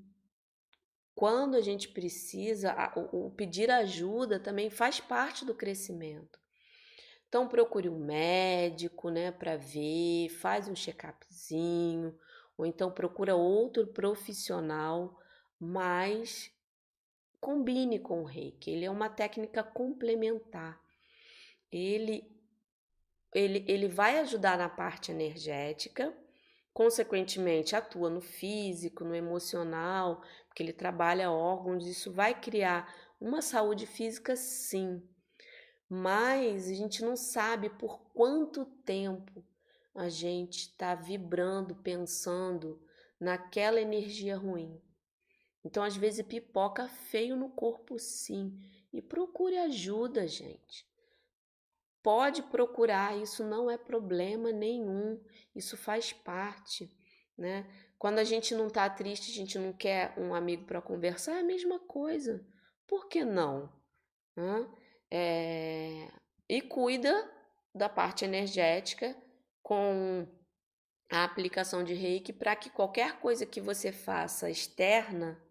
Quando a gente precisa, o, pedir ajuda também faz parte do crescimento. Então procure um médico, né, para ver, faz um check-upzinho, ou então procura outro profissional, mas combine com o reiki. Ele é uma técnica complementar. Ele, ele, ele vai ajudar na parte energética, consequentemente atua no físico, no emocional, porque ele trabalha órgãos, isso vai criar uma saúde física sim. Mas a gente não sabe por quanto tempo a gente está vibrando, pensando naquela energia ruim. Então, às vezes, pipoca feio no corpo, sim. E procure ajuda, gente. Pode procurar, isso não é problema nenhum, isso faz parte, né? Quando a gente não tá triste, a gente não quer um amigo para conversar, é a mesma coisa. Por que não? É... E cuida da parte energética com a aplicação de reiki para que qualquer coisa que você faça externa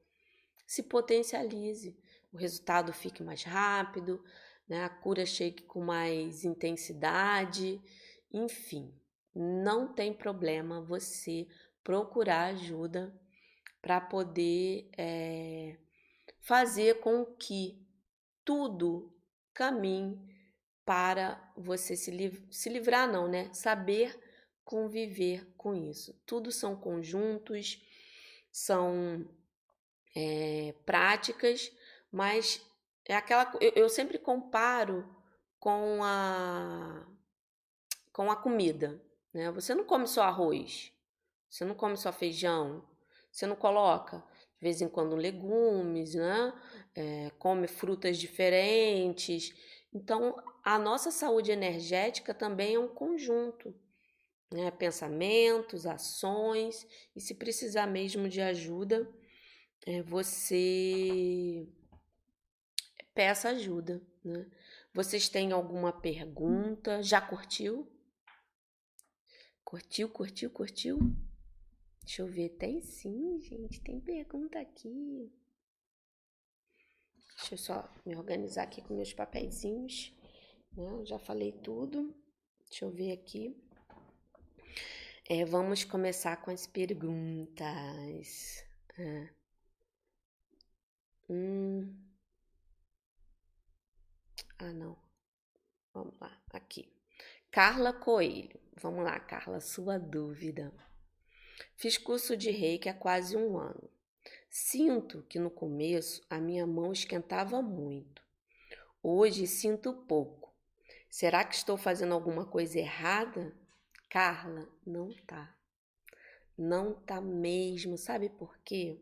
se potencialize, o resultado fique mais rápido, né? a cura chegue com mais intensidade, enfim, não tem problema você procurar ajuda para poder é, fazer com que tudo caminhe para você se, se livrar, não, né? Saber conviver com isso. Tudo são conjuntos, são é, práticas, mas é aquela. Eu, eu sempre comparo com a com a comida, né? Você não come só arroz, você não come só feijão, você não coloca de vez em quando legumes, né? É, come frutas diferentes. Então, a nossa saúde energética também é um conjunto, né? Pensamentos, ações, e se precisar mesmo de ajuda, é, você peça ajuda, né? Vocês têm alguma pergunta? Já curtiu? Curtiu, curtiu, curtiu? Deixa eu ver. Tem sim, gente. Tem pergunta aqui. Deixa eu só me organizar aqui com meus papeizinhos. Né? Já falei tudo. Deixa eu ver aqui. É, vamos começar com as perguntas. É. Hum. Ah, não. Vamos lá, aqui. Carla Coelho. Vamos lá, Carla, sua dúvida. Fiz curso de reiki há quase um ano. Sinto que no começo a minha mão esquentava muito. Hoje sinto pouco. Será que estou fazendo alguma coisa errada? Carla, não tá. Não tá mesmo, sabe por quê?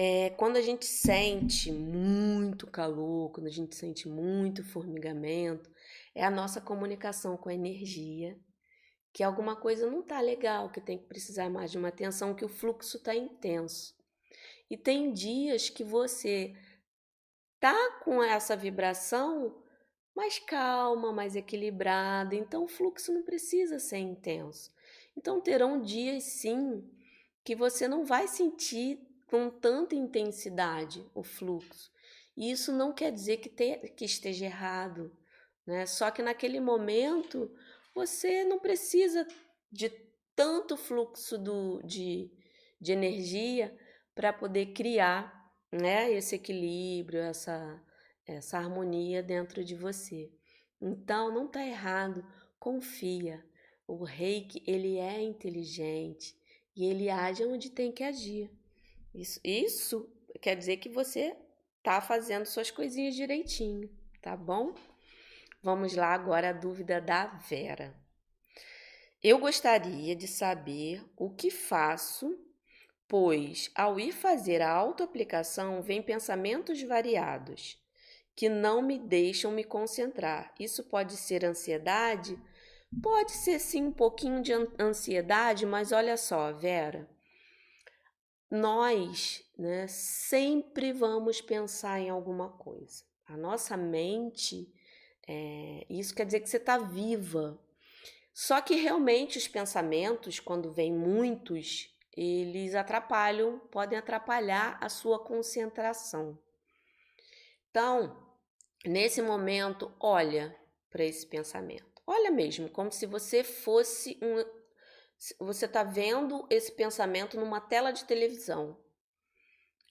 É, quando a gente sente muito calor, quando a gente sente muito formigamento, é a nossa comunicação com a energia, que alguma coisa não tá legal, que tem que precisar mais de uma atenção, que o fluxo tá intenso. E tem dias que você tá com essa vibração mais calma, mais equilibrada, então o fluxo não precisa ser intenso. Então terão dias sim que você não vai sentir com tanta intensidade o fluxo. E isso não quer dizer que, te, que esteja errado, né? Só que naquele momento você não precisa de tanto fluxo do, de, de energia para poder criar né, esse equilíbrio, essa, essa harmonia dentro de você. Então, não está errado, confia. O reiki, ele é inteligente e ele age onde tem que agir. Isso, isso quer dizer que você está fazendo suas coisinhas direitinho, tá bom? Vamos lá agora a dúvida da Vera. Eu gostaria de saber o que faço pois ao ir fazer a autoaplicação vem pensamentos variados que não me deixam me concentrar. Isso pode ser ansiedade? Pode ser sim um pouquinho de ansiedade, mas olha só, Vera, nós né, sempre vamos pensar em alguma coisa. A nossa mente, é, isso quer dizer que você está viva. Só que realmente os pensamentos, quando vêm muitos, eles atrapalham, podem atrapalhar a sua concentração. Então, nesse momento, olha para esse pensamento. Olha mesmo, como se você fosse um. Você está vendo esse pensamento numa tela de televisão.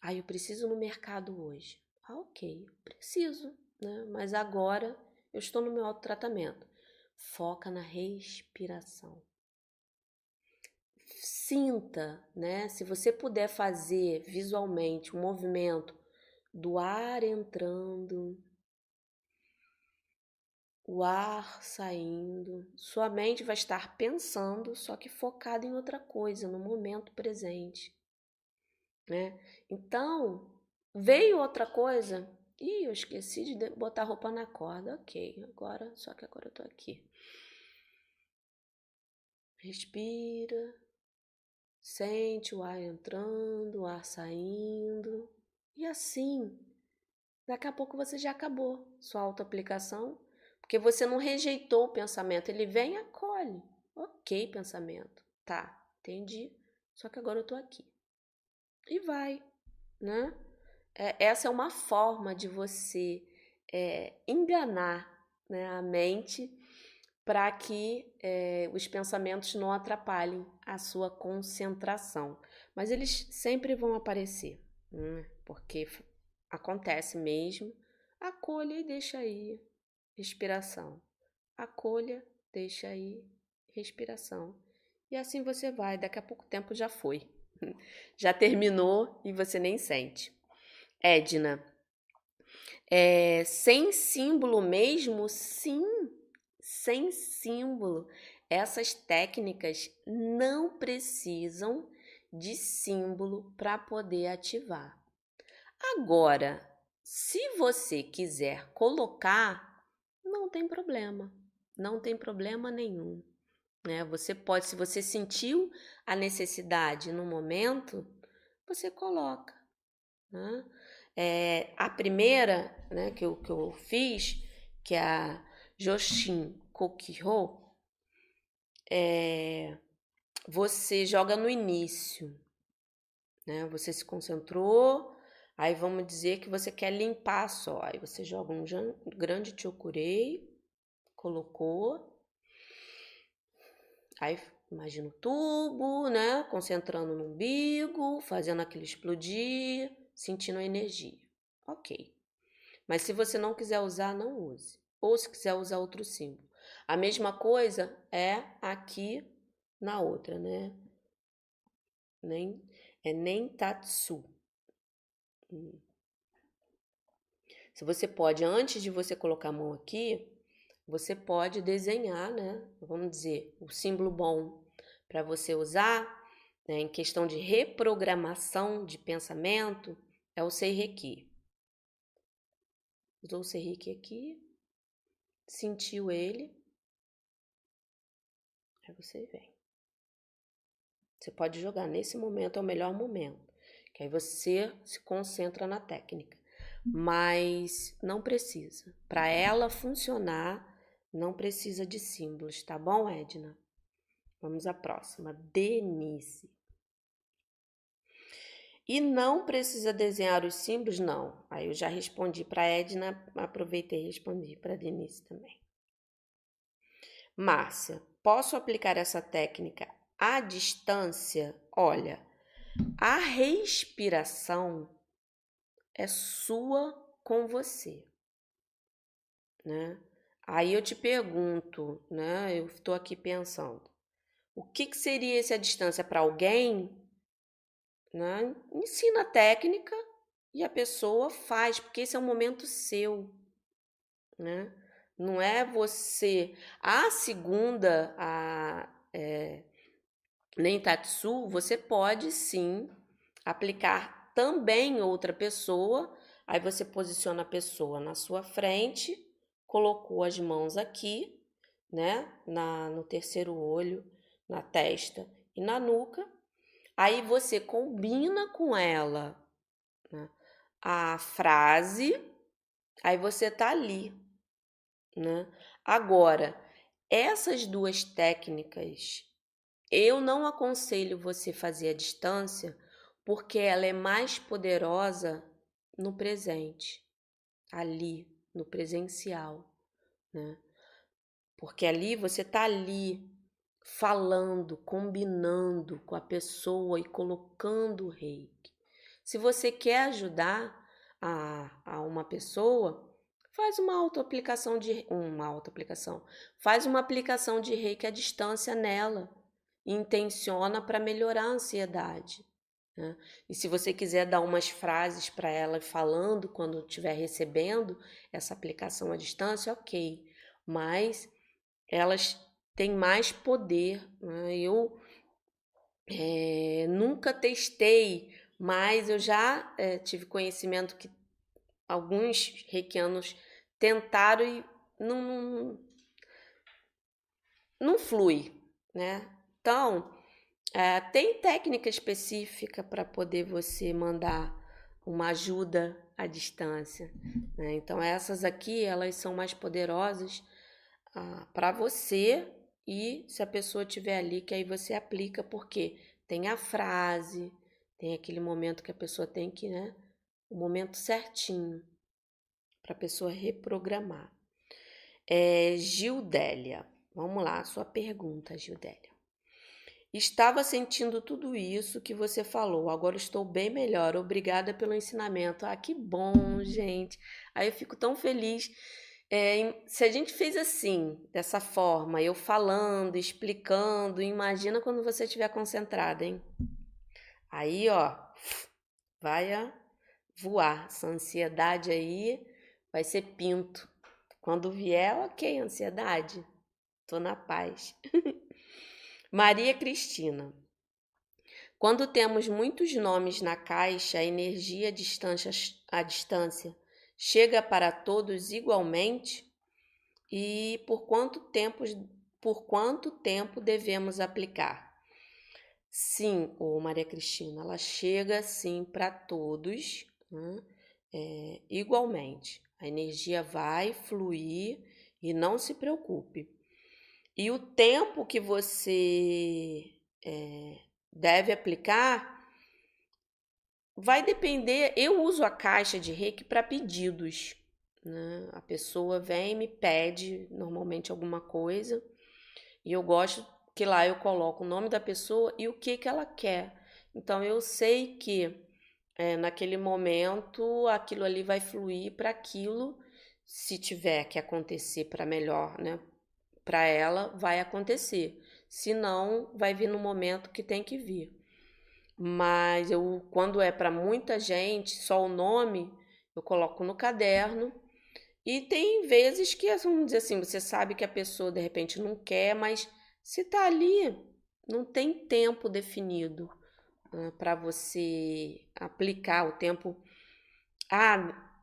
Ah, eu preciso no mercado hoje. Ah, ok, preciso, né? Mas agora eu estou no meu autotratamento. Foca na respiração sinta, né? Se você puder fazer visualmente o um movimento do ar entrando, o ar saindo, sua mente vai estar pensando, só que focada em outra coisa, no momento presente, né? Então, veio outra coisa, Ih, eu esqueci de botar roupa na corda. Ok, agora, só que agora eu tô aqui. Respira. Sente o ar entrando, o ar saindo. E assim, daqui a pouco você já acabou sua autoaplicação, porque você não rejeitou o pensamento, ele vem e acolhe. Ok, pensamento. Tá, entendi. Só que agora eu tô aqui. E vai, né? É, essa é uma forma de você é, enganar né, a mente para que é, os pensamentos não atrapalhem a sua concentração. Mas eles sempre vão aparecer, né? porque acontece mesmo. Acolha e deixa aí respiração. Acolha, deixa aí respiração. E assim você vai, daqui a pouco tempo já foi. (laughs) Já terminou e você nem sente. Edna, é, sem símbolo mesmo, sim, sem símbolo. Essas técnicas não precisam de símbolo para poder ativar. Agora, se você quiser colocar, não tem problema, não tem problema nenhum. Né? Você pode, se você sentiu a necessidade no momento, você coloca. Né? É, a primeira né, que, eu, que eu fiz, que é a Joshin Kokiho, é, você joga no início, né? Você se concentrou, aí vamos dizer que você quer limpar só, aí você joga um grande chokurei, colocou, aí imagina o tubo, né? Concentrando no umbigo, fazendo aquilo explodir, sentindo a energia. Ok. Mas se você não quiser usar, não use ou se quiser usar outro símbolo. A mesma coisa é aqui na outra, né? Nem, é nem tatsu. Se você pode, antes de você colocar a mão aqui, você pode desenhar, né? Vamos dizer, o símbolo bom para você usar né, em questão de reprogramação de pensamento, é o Seireki. Usou o Seireki aqui, sentiu ele, aí você vem. Você pode jogar nesse momento, é o melhor momento, que aí você se concentra na técnica. Mas não precisa. Para ela funcionar, não precisa de símbolos, tá bom, Edna? Vamos à próxima. Denise. E não precisa desenhar os símbolos? Não. Aí eu já respondi para Edna, aproveitei e respondi para Denise também. Márcia, posso aplicar essa técnica à distância? Olha, a respiração é sua com você, né? Aí eu te pergunto, né? Eu estou aqui pensando, o que, que seria essa distância para alguém né? Ensina a técnica e a pessoa faz, porque esse é um momento seu, né? Não é você. A segunda, a é, nem Tatsu, você pode sim aplicar também outra pessoa. Aí você posiciona a pessoa na sua frente, colocou as mãos aqui, né? Na, no terceiro olho, na testa e na nuca Aí você combina com ela né, a frase, aí você tá ali, né? Agora, essas duas técnicas, eu não aconselho você fazer à distância, porque ela é mais poderosa no presente, ali, no presencial, né? Porque ali você tá ali, falando, combinando com a pessoa e colocando o reiki. Se você quer ajudar a, a uma pessoa, faz uma autoaplicação de uma autoaplicação, faz uma aplicação de reiki à distância nela, intenciona para melhorar a ansiedade. Né? E se você quiser dar umas frases para ela falando quando estiver recebendo essa aplicação à distância, ok. Mas elas tem mais poder. Né? Eu é, nunca testei, mas eu já é, tive conhecimento que alguns reikianos tentaram e não, não, não flui, né? Então, é, tem técnica específica para poder você mandar uma ajuda à distância. Né? Então, essas aqui, elas são mais poderosas ah, para você e se a pessoa tiver ali, que aí você aplica, porque tem a frase, tem aquele momento que a pessoa tem que, né? O momento certinho para a pessoa reprogramar. É, Gildélia, vamos lá, sua pergunta, Gildélia. Estava sentindo tudo isso que você falou, agora estou bem melhor. Obrigada pelo ensinamento. Ah, que bom, gente. Aí eu fico tão feliz é, se a gente fez assim, dessa forma, eu falando, explicando, imagina quando você estiver concentrada, hein? Aí, ó, vai a voar. Essa ansiedade aí vai ser pinto. Quando vier, ok, ansiedade. Tô na paz. (laughs) Maria Cristina. Quando temos muitos nomes na caixa, a energia a distância chega para todos igualmente e por quanto tempo, por quanto tempo devemos aplicar? Sim, ô Maria Cristina, ela chega sim para todos né? é, igualmente. A energia vai fluir e não se preocupe. E o tempo que você é, deve aplicar Vai depender, eu uso a caixa de reiki para pedidos. Né? A pessoa vem e me pede normalmente alguma coisa e eu gosto que lá eu coloco o nome da pessoa e o que, que ela quer. Então eu sei que é, naquele momento aquilo ali vai fluir para aquilo, se tiver que acontecer para melhor, né? Para ela vai acontecer. Se não, vai vir no momento que tem que vir. Mas eu, quando é para muita gente, só o nome, eu coloco no caderno. E tem vezes que, vamos dizer assim, você sabe que a pessoa de repente não quer, mas se tá ali, não tem tempo definido. uh, para você aplicar o tempo. Ah,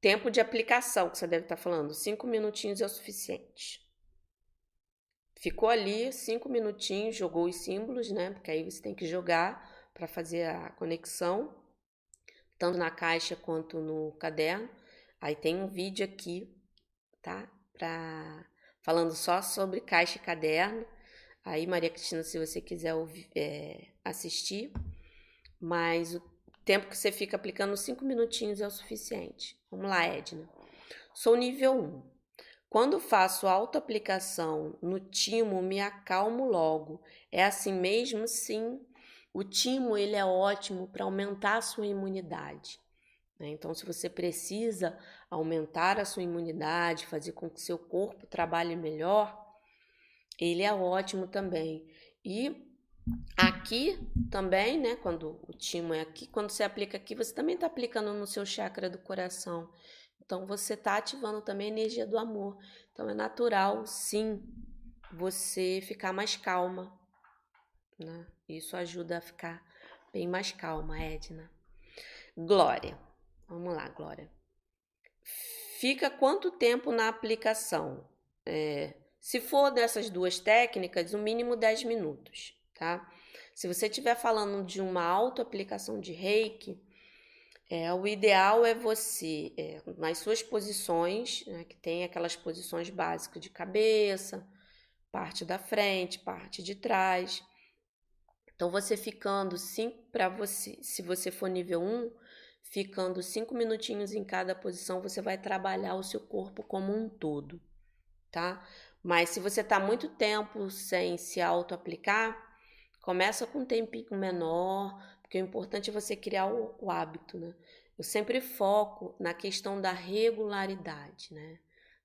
tempo de aplicação que você deve estar tá falando. Cinco minutinhos é o suficiente. Ficou ali cinco minutinhos, jogou os símbolos, né? Porque aí você tem que jogar para fazer a conexão, tanto na caixa quanto no caderno. Aí tem um vídeo aqui, tá? Pra, falando só sobre caixa e caderno. Aí, Maria Cristina, se você quiser ouvir, é, assistir, mas o tempo que você fica aplicando, cinco minutinhos é o suficiente. Vamos lá, Edna. Sou nível 1. Quando faço autoaplicação no timo, me acalmo logo. É assim mesmo? Sim. O timo ele é ótimo para aumentar a sua imunidade. Né? Então, se você precisa aumentar a sua imunidade, fazer com que seu corpo trabalhe melhor, ele é ótimo também. E aqui também, né? Quando o timo é aqui, quando você aplica aqui, você também está aplicando no seu chakra do coração. Então você está ativando também a energia do amor. Então é natural, sim, você ficar mais calma. Né? Isso ajuda a ficar bem mais calma, Edna. Glória. Vamos lá, Glória. Fica quanto tempo na aplicação? É, se for dessas duas técnicas, o mínimo 10 minutos, tá? Se você estiver falando de uma autoaplicação de reiki, é, o ideal é você, é, nas suas posições, né, que tem aquelas posições básicas de cabeça, parte da frente, parte de trás. Então, você ficando sim para você, se você for nível 1, ficando cinco minutinhos em cada posição, você vai trabalhar o seu corpo como um todo, tá? Mas se você está muito tempo sem se auto-aplicar, começa com um tempinho menor, porque o importante é você criar o, o hábito, né? Eu sempre foco na questão da regularidade, né?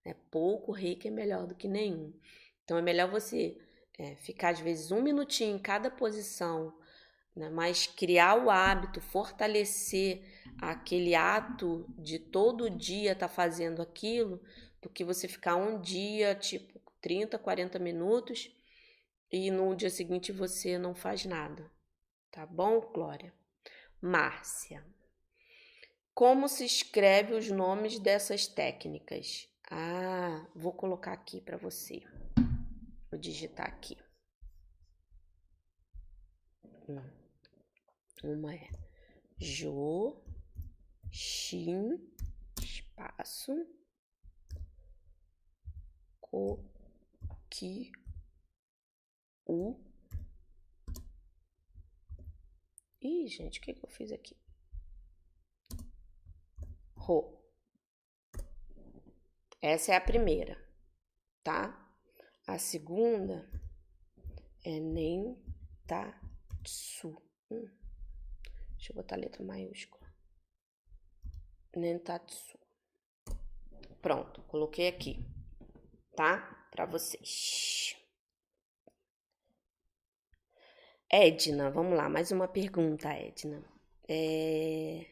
É, pouco reiki é melhor do que nenhum. Então é melhor você é, ficar às vezes um minutinho em cada posição, né? mas criar o hábito, fortalecer aquele ato de todo dia estar tá fazendo aquilo, do que você ficar um dia, tipo, 30, 40 minutos e no dia seguinte você não faz nada. Tá bom, Glória? Márcia. Como se escreve os nomes dessas técnicas? Ah, vou colocar aqui para você. Vou digitar aqui. Hum. Uma é Jo, Shin, espaço, Co, que o. Ih, gente, o que, que eu fiz aqui? Ro. Essa é a primeira, tá? A segunda é nem tá su. Hum. Deixa eu botar a letra maiúscula. Nentatsu. Pronto, coloquei aqui, tá? para vocês. Edna, vamos lá, mais uma pergunta, Edna. É...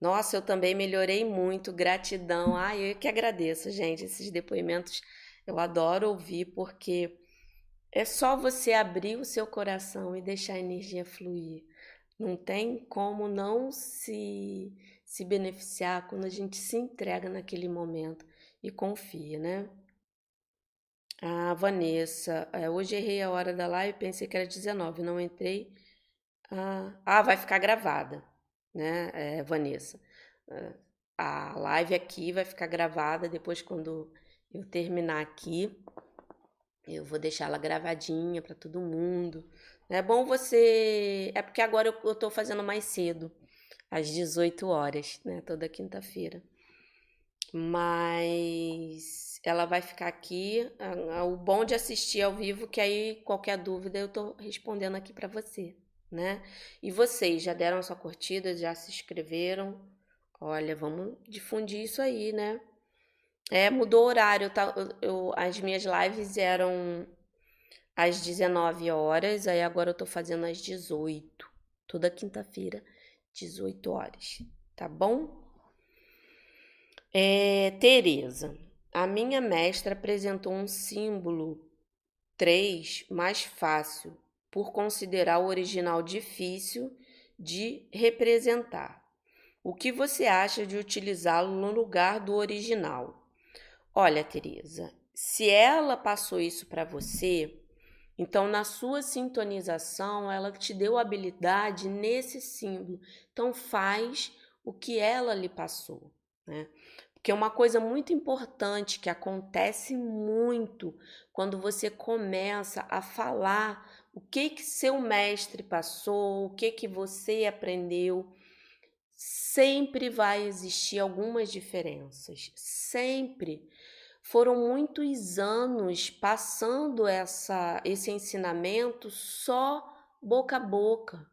Nossa, eu também melhorei muito, gratidão. Ai, eu que agradeço, gente. Esses depoimentos eu adoro ouvir porque é só você abrir o seu coração e deixar a energia fluir. Não tem como não se, se beneficiar quando a gente se entrega naquele momento e confia, né? A Vanessa, é, hoje errei a hora da live, pensei que era 19, não entrei. Ah, ah vai ficar gravada, né, é, Vanessa? É, a live aqui vai ficar gravada depois quando eu terminar aqui. Eu vou deixar ela gravadinha para todo mundo. É bom você. É porque agora eu, tô fazendo mais cedo, às 18 horas, né? Toda quinta-feira. Mas ela vai ficar aqui. O bom de assistir ao vivo, que aí qualquer dúvida eu tô respondendo aqui para você, né? E vocês já deram sua curtida, já se inscreveram? Olha, vamos difundir isso aí, né? É, mudou o horário, tá? Eu, as minhas lives eram às 19 horas, aí agora eu tô fazendo às 18, toda quinta-feira, 18 horas, tá bom? É, Tereza, a minha mestra apresentou um símbolo 3 mais fácil por considerar o original difícil de representar. O que você acha de utilizá-lo no lugar do original? Olha, Teresa, se ela passou isso para você, então na sua sintonização ela te deu habilidade nesse símbolo. Então faz o que ela lhe passou, né? Porque uma coisa muito importante que acontece muito quando você começa a falar o que que seu mestre passou, o que que você aprendeu, sempre vai existir algumas diferenças, sempre. Foram muitos anos passando essa esse ensinamento só boca a boca.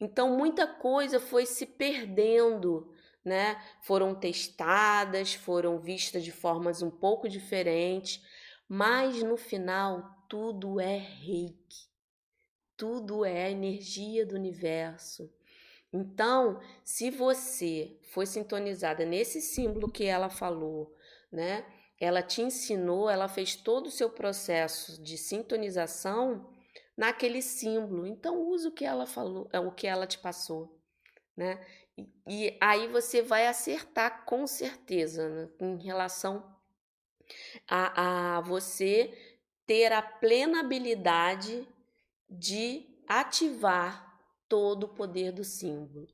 Então muita coisa foi se perdendo né? Foram testadas, foram vistas de formas um pouco diferentes, mas no final tudo é reiki. Tudo é energia do universo. Então, se você foi sintonizada nesse símbolo que ela falou, né? Ela te ensinou, ela fez todo o seu processo de sintonização naquele símbolo. Então, use o que ela falou, é o que ela te passou, né? E aí você vai acertar com certeza né, em relação a, a você ter a plena habilidade de ativar todo o poder do símbolo.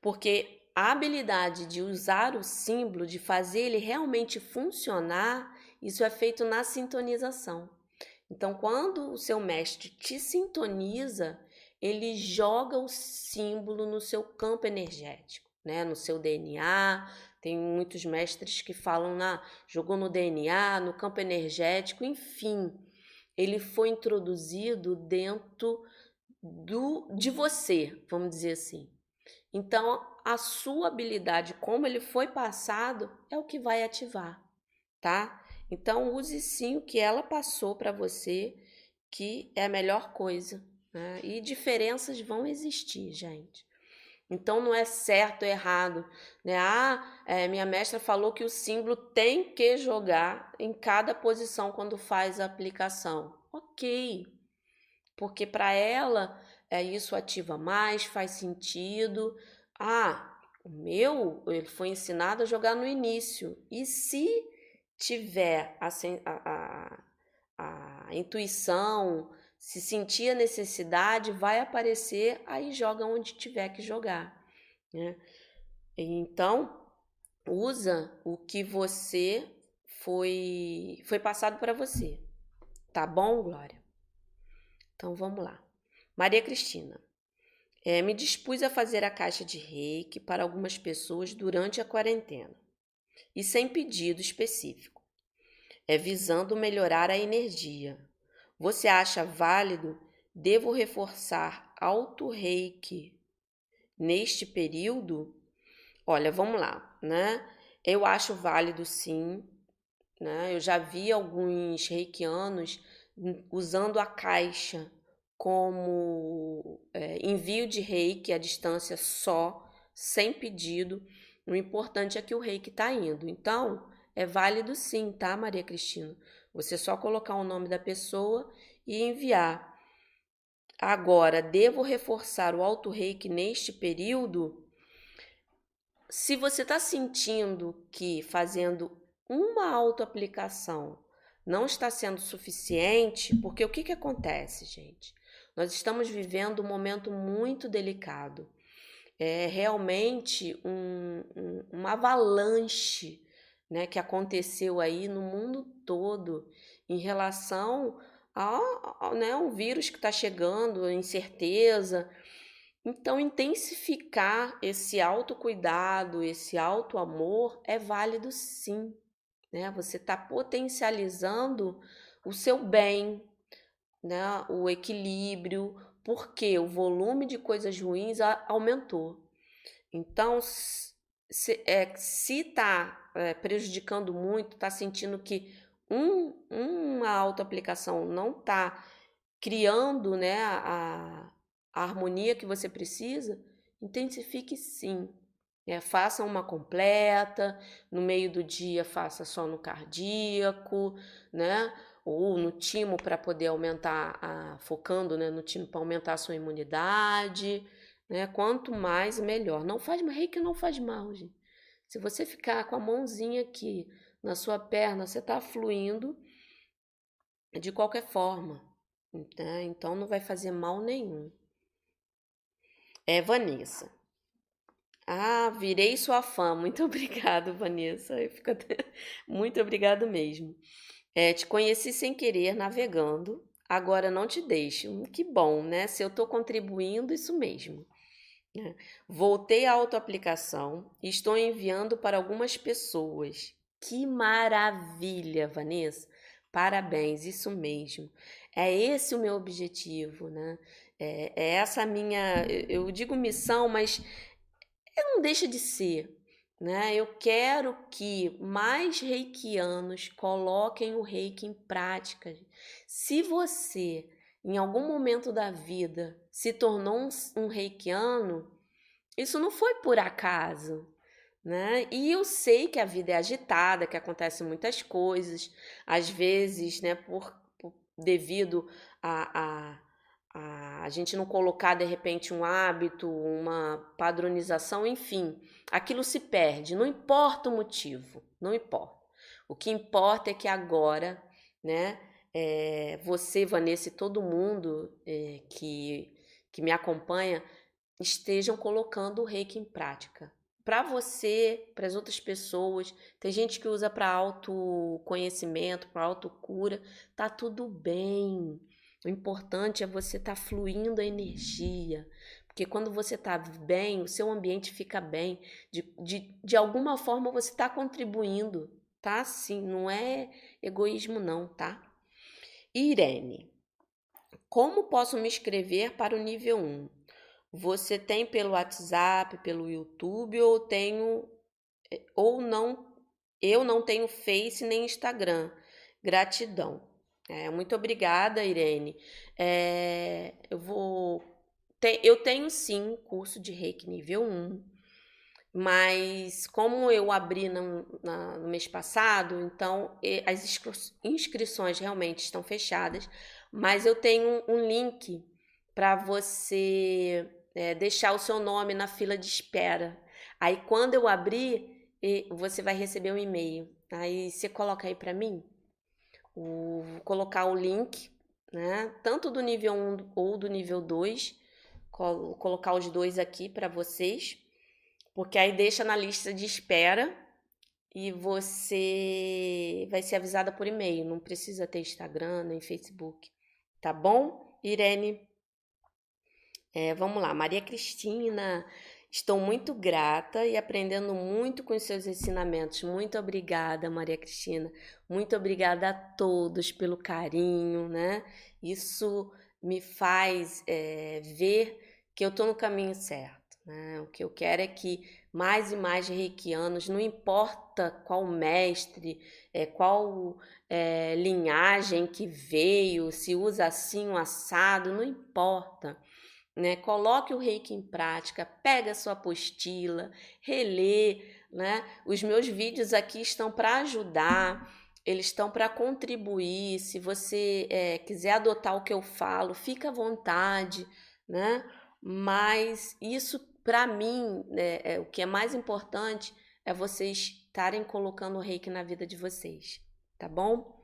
Porque a habilidade de usar o símbolo, de fazer ele realmente funcionar, isso é feito na sintonização. Então, quando o seu mestre te sintoniza, ele joga o símbolo no seu campo energético, né? No seu DNA. Tem muitos mestres que falam na jogou no DNA, no campo energético, enfim. Ele foi introduzido dentro do de você, vamos dizer assim. Então, a sua habilidade, como ele foi passado, é o que vai ativar, tá? Então, use sim o que ela passou para você, que é a melhor coisa né? E diferenças vão existir, gente. Então não é certo ou errado. Né? Ah, é, minha mestra falou que o símbolo tem que jogar em cada posição quando faz a aplicação. Ok, porque para ela é, isso ativa mais, faz sentido. Ah, o meu ele foi ensinado a jogar no início. E se tiver a, a, a, a intuição, se sentir a necessidade, vai aparecer, aí joga onde tiver que jogar. Né? Então, usa o que você foi, foi passado para você. Tá bom, Glória? Então vamos lá. Maria Cristina. É, me dispus a fazer a caixa de reiki para algumas pessoas durante a quarentena e sem pedido específico. É visando melhorar a energia, você acha válido? Devo reforçar alto reiki neste período? Olha, vamos lá, né? Eu acho válido sim, né? Eu já vi alguns reikianos usando a caixa como é, envio de reiki à distância só, sem pedido. O importante é que o reiki está indo. Então, é válido sim, tá, Maria Cristina? Você só colocar o nome da pessoa e enviar. Agora, devo reforçar o auto reiki neste período? Se você está sentindo que fazendo uma autoaplicação não está sendo suficiente, porque o que, que acontece, gente? Nós estamos vivendo um momento muito delicado. É realmente um, um, uma avalanche né, que aconteceu aí no mundo todo em relação a, a né, um vírus que está chegando, incerteza. Então, intensificar esse autocuidado, esse auto-amor é válido sim. Né? Você está potencializando o seu bem, né? o equilíbrio, porque o volume de coisas ruins aumentou. Então, se é, está é, prejudicando muito, está sentindo que um, uma autoaplicação não está criando né, a, a, harmonia que você precisa, intensifique sim. É, faça uma completa, no meio do dia faça só no cardíaco, né? ou no timo para poder aumentar, a, focando né, no timo para aumentar a sua imunidade, né? Quanto mais, melhor. Não faz mal, reiki não faz mal, gente. Se você ficar com a mãozinha aqui na sua perna, você está fluindo de qualquer forma, né? Então não vai fazer mal nenhum. É Vanessa. Ah, virei sua fã. (laughs) Muito obrigado, Vanessa. Eu fico até... (laughs) Muito obrigado mesmo. É, te conheci sem querer navegando. Agora não te deixo. Hum, que bom, né? Se eu estou contribuindo, isso mesmo. Voltei à autoaplicação e estou enviando para algumas pessoas. Que maravilha, Vanessa! Parabéns, isso mesmo. É esse o meu objetivo, né? É, é essa a minha, eu digo missão, mas não deixa de ser, né? Eu quero que mais reikianos coloquem o reiki em prática. Se você, em algum momento da vida, se tornou um, um reikiano, isso não foi por acaso. Né? E eu sei que a vida é agitada, que acontecem muitas coisas, às vezes, né, por, por devido a, a, a, gente não colocar de repente um hábito, uma padronização, enfim, aquilo se perde, não importa o motivo, não importa. O que importa é que agora, né, é, você, Vanessa e todo mundo é, que, que me acompanha estejam colocando o reiki em prática. Para você, para as outras pessoas, tem gente que usa para autoconhecimento, para autocura, tá tudo bem. O importante é você estar tá fluindo a energia. Porque quando você está bem, o seu ambiente fica bem. De, de, de alguma forma você está contribuindo, tá? Sim, não é egoísmo, não, tá? Irene, como posso me inscrever para o nível 1? Você tem pelo WhatsApp, pelo YouTube ou tenho eh, ou não eu não tenho Face nem Instagram. Gratidão. É, muito obrigada, Irene. É, eu vou. Eu tenho sim curso de reiki nível 1, mas como eu abri no, na, no mês passado, então as inscrições realmente estão fechadas, mas eu tenho um link para você é, deixar o seu nome na fila de espera. Aí quando eu abrir, você vai receber um e-mail. Aí você coloca aí para mim o, colocar o link, né? Tanto do nível 1 ou do nível 2, col colocar os dois aqui para vocês, porque aí deixa na lista de espera e você vai ser avisada por e-mail, não precisa ter Instagram nem Facebook, tá bom? Irene, é, vamos lá, Maria Cristina, Estou muito grata e aprendendo muito com os seus ensinamentos. Muito obrigada, Maria Cristina. Muito obrigada a todos pelo carinho, né? Isso me faz é, ver que eu estou no caminho certo. Né? O que eu quero é que mais e mais reikianos, não importa qual mestre, é, qual é, linhagem que veio, se usa assim um assado, não importa né? Coloque o reiki em prática, pega a sua apostila, relê, né? Os meus vídeos aqui estão para ajudar, eles estão para contribuir. Se você é, quiser adotar o que eu falo, fica à vontade, né? Mas isso, para mim, né, é, o que é mais importante é vocês estarem colocando o reiki na vida de vocês, tá bom?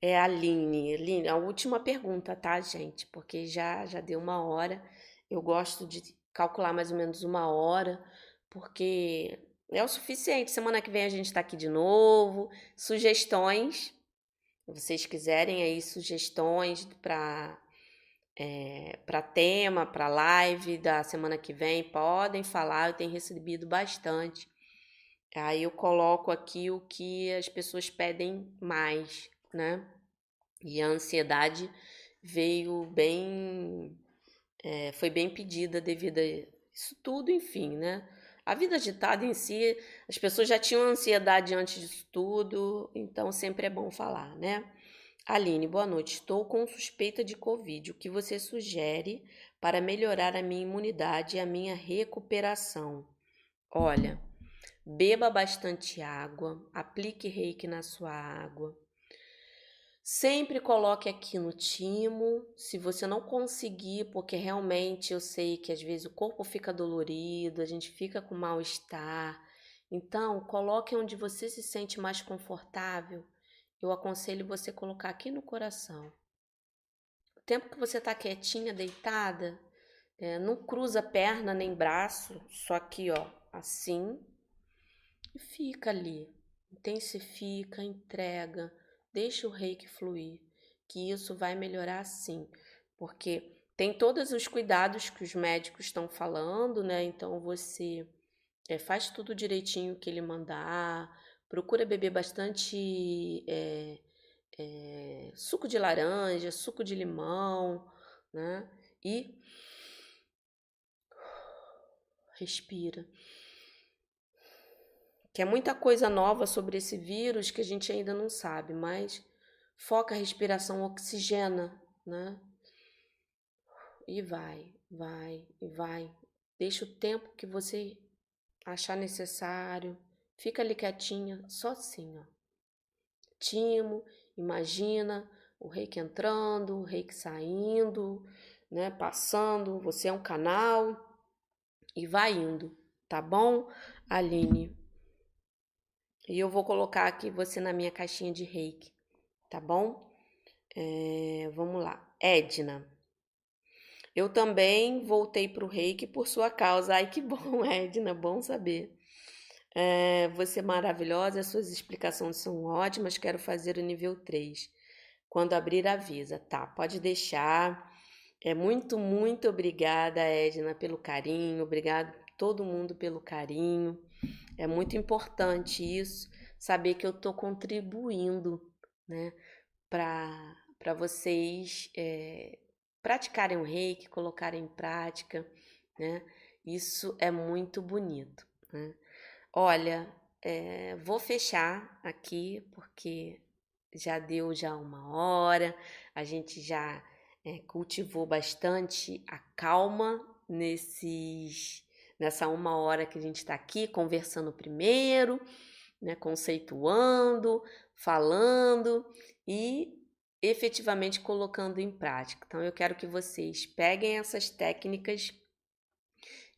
É a Aline. Aline, a última pergunta, tá, gente? Porque já, já deu uma hora. Eu gosto de calcular mais ou menos uma hora, porque é o suficiente. Semana que vem a gente está aqui de novo. Sugestões, se vocês quiserem aí sugestões para é, para tema, para live da semana que vem, podem falar. Eu tenho recebido bastante. Aí eu coloco aqui o que as pessoas pedem mais, né? E a ansiedade veio bem é, foi bem pedida devido a isso tudo, enfim, né? A vida agitada em si, as pessoas já tinham ansiedade antes disso tudo, então sempre é bom falar, né? Aline, boa noite. Estou com suspeita de Covid. O que você sugere para melhorar a minha imunidade e a minha recuperação? Olha, beba bastante água, aplique reiki na sua água. Sempre coloque aqui no timo. Se você não conseguir, porque realmente eu sei que às vezes o corpo fica dolorido, a gente fica com mal-estar. Então, coloque onde você se sente mais confortável. Eu aconselho você colocar aqui no coração. O tempo que você está quietinha, deitada, é, não cruza perna nem braço, só aqui, ó, assim. E fica ali. Intensifica, entrega Deixa o reiki fluir, que isso vai melhorar sim, porque tem todos os cuidados que os médicos estão falando, né? Então você é, faz tudo direitinho que ele mandar, procura beber bastante é, é, suco de laranja, suco de limão, né? E respira que é muita coisa nova sobre esse vírus que a gente ainda não sabe, mas foca a respiração, oxigena, né? E vai, vai, e vai. Deixa o tempo que você achar necessário. Fica ali quietinha, só assim, ó. Timo, imagina o reiki entrando, o reiki saindo, né? Passando, você é um canal e vai indo, tá bom, Aline? E eu vou colocar aqui você na minha caixinha de reiki, tá bom? É, vamos lá. Edna. Eu também voltei para o reiki por sua causa. Ai, que bom, (laughs) Edna, bom saber. É, você é maravilhosa, suas explicações são ótimas. Quero fazer o nível 3. Quando abrir, avisa. Tá, pode deixar. É muito, muito obrigada, Edna, pelo carinho. Obrigado todo mundo pelo carinho. É muito importante isso, saber que eu estou contribuindo, né, para vocês é, praticarem o reiki, colocarem em prática, né? Isso é muito bonito. Né? Olha, é, vou fechar aqui porque já deu já uma hora, a gente já é, cultivou bastante a calma nesses nessa uma hora que a gente está aqui conversando primeiro, né, conceituando, falando e efetivamente colocando em prática. Então, eu quero que vocês peguem essas técnicas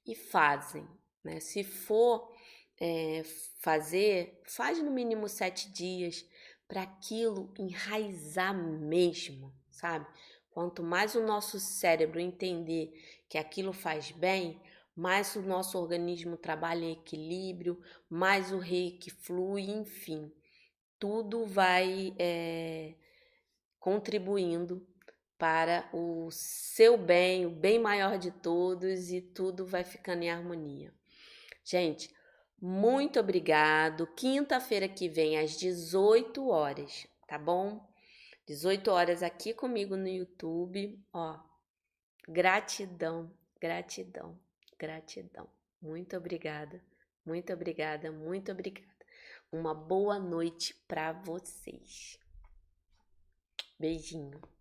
e fazem. Né? Se for é, fazer, faz no mínimo sete dias para aquilo enraizar mesmo, sabe? Quanto mais o nosso cérebro entender que aquilo faz bem, mais o nosso organismo trabalha em equilíbrio, mais o reiki flui, enfim, tudo vai é, contribuindo para o seu bem, o bem maior de todos e tudo vai ficando em harmonia. Gente, muito obrigado. Quinta-feira que vem às 18 horas, tá bom? 18 horas aqui comigo no YouTube, ó. Gratidão, gratidão. Gratidão. Muito obrigada, muito obrigada, muito obrigada. Uma boa noite para vocês. Beijinho.